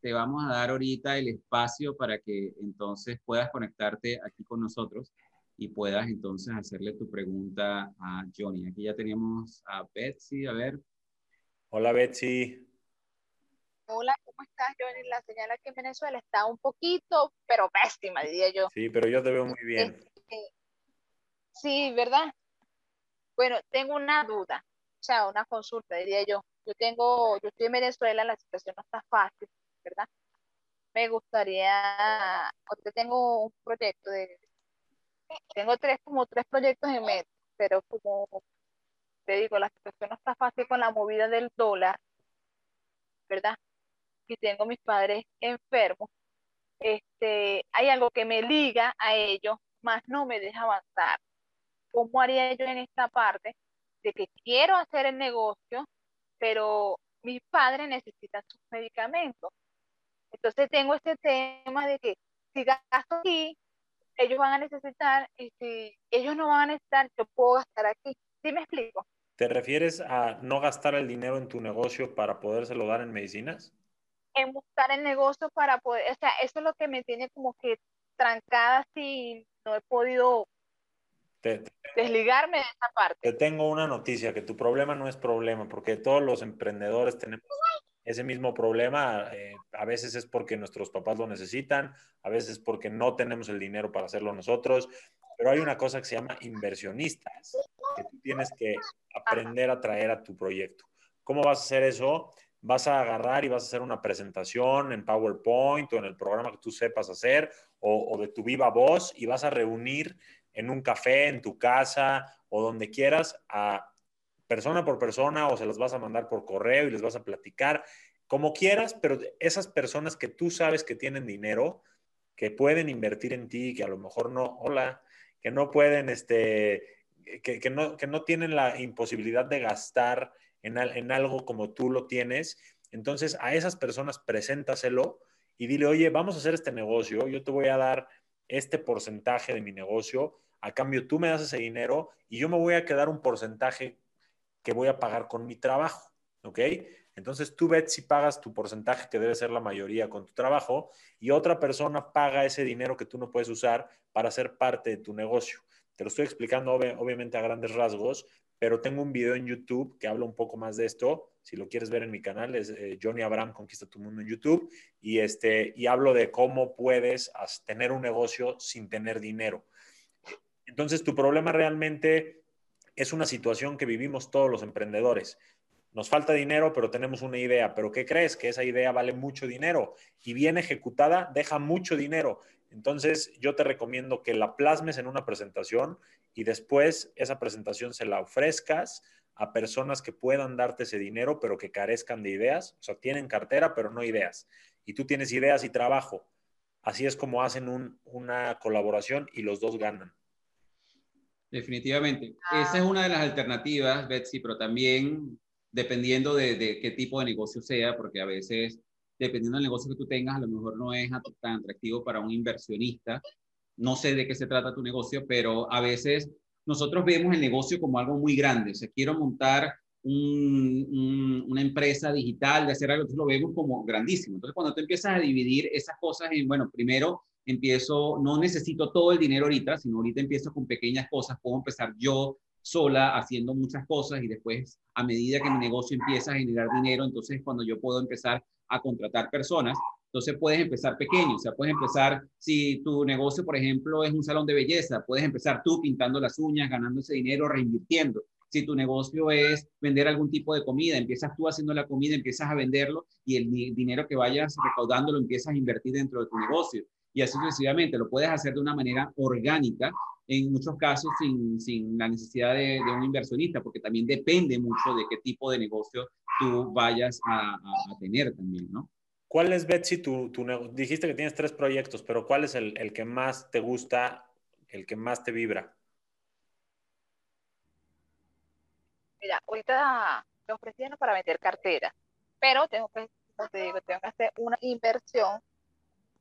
te vamos a dar ahorita el espacio para que entonces puedas conectarte aquí con nosotros y puedas entonces hacerle tu pregunta a Johnny. Aquí ya tenemos a Betsy, a ver. Hola Betsy. Hola, ¿cómo estás, Johnny? La señal aquí en Venezuela está un poquito, pero pésima, diría yo. Sí, pero yo te veo muy bien. Este, sí, ¿verdad? Bueno, tengo una duda, o sea, una consulta, diría yo. Yo tengo, yo estoy en Venezuela, la situación no está fácil, ¿verdad? Me gustaría, ahorita tengo un proyecto de, tengo tres, como tres proyectos en mente, pero como te digo, la situación no está fácil con la movida del dólar, ¿verdad? Y tengo mis padres enfermos, este, hay algo que me liga a ellos, más no me deja avanzar. ¿Cómo haría yo en esta parte de que quiero hacer el negocio, pero mis padres necesitan sus medicamentos? Entonces tengo este tema de que si gasto aquí, ellos van a necesitar, y si ellos no van a necesitar, yo puedo gastar aquí. ¿Sí me explico? ¿Te refieres a no gastar el dinero en tu negocio para podérselo dar en medicinas? En buscar el negocio para poder, o sea, eso es lo que me tiene como que trancada si no he podido desligarme de esa parte. Te tengo una noticia, que tu problema no es problema, porque todos los emprendedores tenemos ese mismo problema. Eh, a veces es porque nuestros papás lo necesitan, a veces porque no tenemos el dinero para hacerlo nosotros, pero hay una cosa que se llama inversionistas, que tú tienes que aprender a traer a tu proyecto. ¿Cómo vas a hacer eso? Vas a agarrar y vas a hacer una presentación en PowerPoint o en el programa que tú sepas hacer o, de tu viva voz y vas a reunir en un café, en tu casa o donde quieras a persona por persona o se las vas a mandar por correo y les vas a platicar, como quieras, pero esas personas que tú sabes que tienen dinero, que pueden invertir en ti, que a lo mejor no, hola, que no pueden, este, que, no, que no tienen la imposibilidad de gastar en, algo como tú lo tienes, entonces a esas personas preséntaselo y dile, oye, vamos a hacer este negocio, yo te voy a dar este porcentaje de mi negocio, a cambio tú me das ese dinero y yo me voy a quedar un porcentaje que voy a pagar con mi trabajo, ¿ok? Entonces tú, si pagas tu porcentaje, que debe ser la mayoría con tu trabajo, y otra persona paga ese dinero que tú no puedes usar para ser parte de tu negocio. Te lo estoy explicando obviamente a grandes rasgos, pero tengo un video en YouTube que habla un poco más de esto. Si lo quieres ver en mi canal, es eh, Johnny Abraham Conquista tu Mundo en YouTube. Y, este, y hablo de cómo puedes tener un negocio sin tener dinero. Entonces, tu problema realmente es una situación que vivimos todos los emprendedores. Nos falta dinero, pero tenemos una idea. ¿Pero qué crees? Que esa idea vale mucho dinero y bien ejecutada deja mucho dinero. Entonces, yo te recomiendo que la plasmes en una presentación y después esa presentación se la ofrezcas a personas que puedan darte ese dinero, pero que carezcan de ideas. O sea, tienen cartera, pero no ideas. Y tú tienes ideas y trabajo. Así es como hacen una colaboración y los dos ganan. Definitivamente. Esa es una de las alternativas, Betsy, pero también dependiendo de, de, qué tipo de negocio sea, porque a veces, dependiendo del negocio que tú tengas, a lo mejor no es tan atractivo para un inversionista no sé de qué se trata tu negocio, pero a veces nosotros vemos el negocio como algo muy grande. O sea, quiero montar una empresa digital, de hacer algo, entonces lo vemos como grandísimo. Entonces, cuando tú empiezas a dividir esas cosas en, bueno, primero empiezo, no necesito todo el dinero ahorita, sino ahorita empiezo con pequeñas cosas, puedo empezar yo sola haciendo muchas cosas y después a medida que mi negocio empieza a generar dinero, entonces cuando yo puedo empezar a contratar personas, entonces puedes empezar pequeño, o sea, puedes empezar, si tu negocio, por ejemplo, es un salón de belleza, puedes empezar tú pintando las uñas, ganando ese dinero, reinvirtiendo. Si tu negocio es vender algún tipo de comida, empiezas tú haciendo la comida, empiezas a venderlo y el dinero que vayas recaudando lo empiezas a invertir dentro de tu negocio. Y así sucesivamente, lo puedes hacer de una manera orgánica, en muchos casos sin, sin la necesidad de, de, un inversionista, porque también depende mucho de qué tipo de negocio tú vayas a, a tener también, ¿no? ¿Cuál es, Betsy, tu, tu, dijiste que tienes tres proyectos, pero cuál es el, el, que más te gusta, el que más te vibra? Mira, ahorita me ofrecieron para vender cartera, pero tengo que, te digo, tengo que hacer una inversión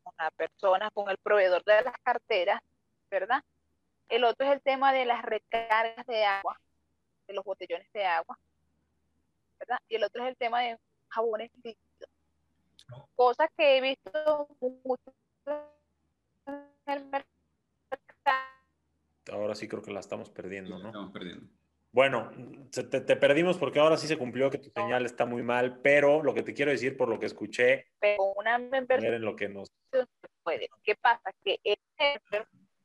con una persona, con el proveedor de las carteras, ¿verdad? El otro es el tema de las recargas de agua, de los botellones de agua, ¿verdad? Y el otro es el tema de jabones líquidos Cosas que he visto mucho en el mercado. Ahora sí creo que la estamos perdiendo, ¿no? Estamos perdiendo. Bueno, te, te, perdimos porque ahora sí se cumplió que tu señal está muy mal, pero lo que te quiero decir por lo que escuché, pero una en lo que nos puede. ¿Qué pasa? Que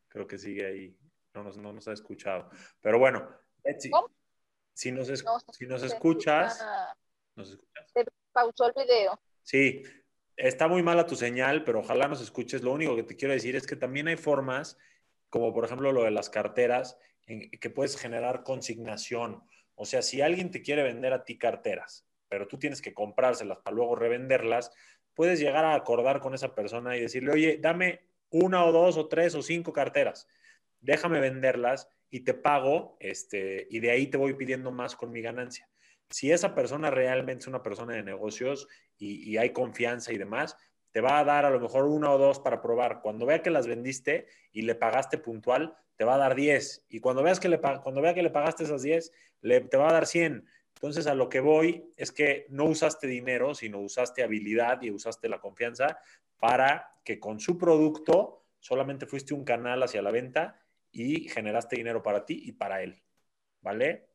creo que sigue ahí, no nos, no nos ha escuchado. Pero bueno, Betsy, si nos, si nos escuchas, nos escuchas. Se pausó el video. Sí, está muy mala tu señal, pero ojalá nos escuches. Lo único que te quiero decir es que también hay formas, como por ejemplo lo de las carteras, en que puedes generar consignación. O sea, si alguien te quiere vender a ti carteras, pero tú tienes que comprárselas para luego revenderlas, puedes llegar a acordar con esa persona y decirle, oye, dame una o dos o tres o cinco carteras, déjame venderlas y te pago, este, y de ahí te voy pidiendo más con mi ganancia. Si esa persona realmente es una persona de negocios y, hay confianza y demás, te va a dar a lo mejor una o dos para probar. Cuando vea que las vendiste y le pagaste puntual, te va a dar 10. Y cuando, veas que le, cuando vea que le pagaste esas 10, le, te va a dar 100. Entonces, a lo que voy es que no usaste dinero, sino usaste habilidad y usaste la confianza para que con su producto solamente fuiste un canal hacia la venta y generaste dinero para ti y para él. ¿Vale?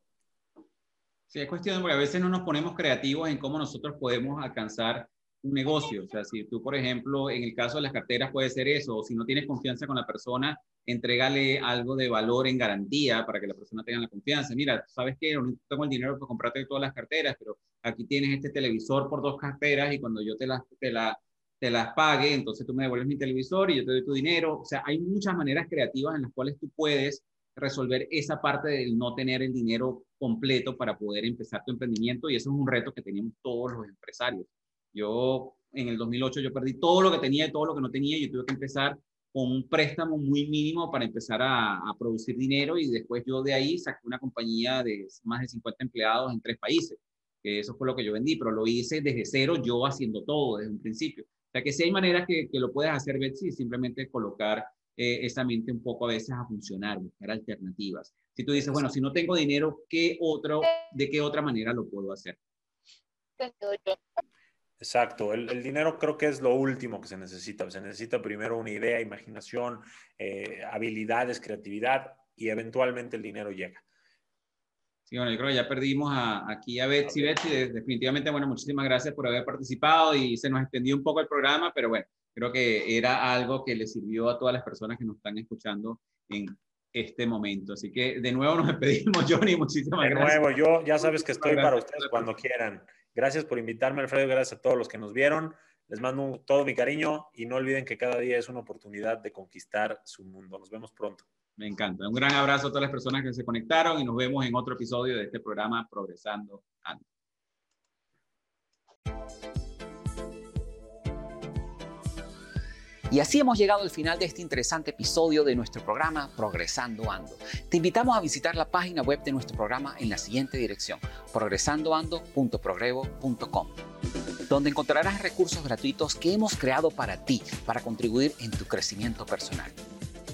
Sí, es cuestión porque a veces no nos ponemos creativos en cómo nosotros podemos alcanzar un negocio. O sea, si tú, por ejemplo, en el caso de las carteras puede ser eso, o si no tienes confianza con la persona, entrégale algo de valor en garantía para que la persona tenga la confianza. Mira, sabes que no tengo el dinero para comprarte todas las carteras, pero aquí tienes este televisor por dos carteras y cuando yo te las, te, la, te las pague, entonces tú me devuelves mi televisor y yo te doy tu dinero. O sea, hay muchas maneras creativas en las cuales tú puedes resolver esa parte del no tener el dinero completo para poder empezar tu emprendimiento y eso es un reto que tenemos todos los empresarios. Yo en el 2008 yo perdí todo lo que tenía y todo lo que no tenía y yo tuve que empezar con un préstamo muy mínimo para empezar a, a, producir dinero y después yo de ahí saqué una compañía de más de 50 empleados en tres países, eso fue lo que yo vendí, pero lo hice desde cero, yo haciendo todo desde un principio. O sea que si hay maneras que, que lo puedes hacer, Betsy, simplemente colocar eh, esa mente un poco a veces a funcionar, buscar alternativas. Si tú dices, bueno, si no tengo dinero, ¿qué otro, ¿de qué otra manera lo puedo hacer? Exacto, el, dinero creo que es lo último que se necesita. Se necesita primero una idea, imaginación, eh, habilidades, creatividad y eventualmente el dinero llega. Sí, bueno, yo creo que ya perdimos a, aquí a Betsy. Betsy, definitivamente, bueno, muchísimas gracias por haber participado y se nos extendió un poco el programa, pero bueno, creo que era algo que le sirvió a todas las personas que nos están escuchando en este momento. Así que de nuevo nos despedimos, Johnny, muchísimas gracias. De nuevo, yo ya sabes que estoy para ustedes cuando quieran. Gracias por invitarme, Alfredo. Gracias a todos los que nos vieron. Les mando todo mi cariño y no olviden que cada día es una oportunidad de conquistar su mundo. Nos vemos pronto. Me encanta. Un gran abrazo a todas las personas que se conectaron y nos vemos en otro episodio de este programa Progresando Ando. Y así hemos llegado al final de este interesante episodio de nuestro programa Progresando Ando. Te invitamos a visitar la página web de nuestro programa en la siguiente dirección, progresandoando.progrevo.com, donde encontrarás recursos gratuitos que hemos creado para ti, para contribuir en tu crecimiento personal.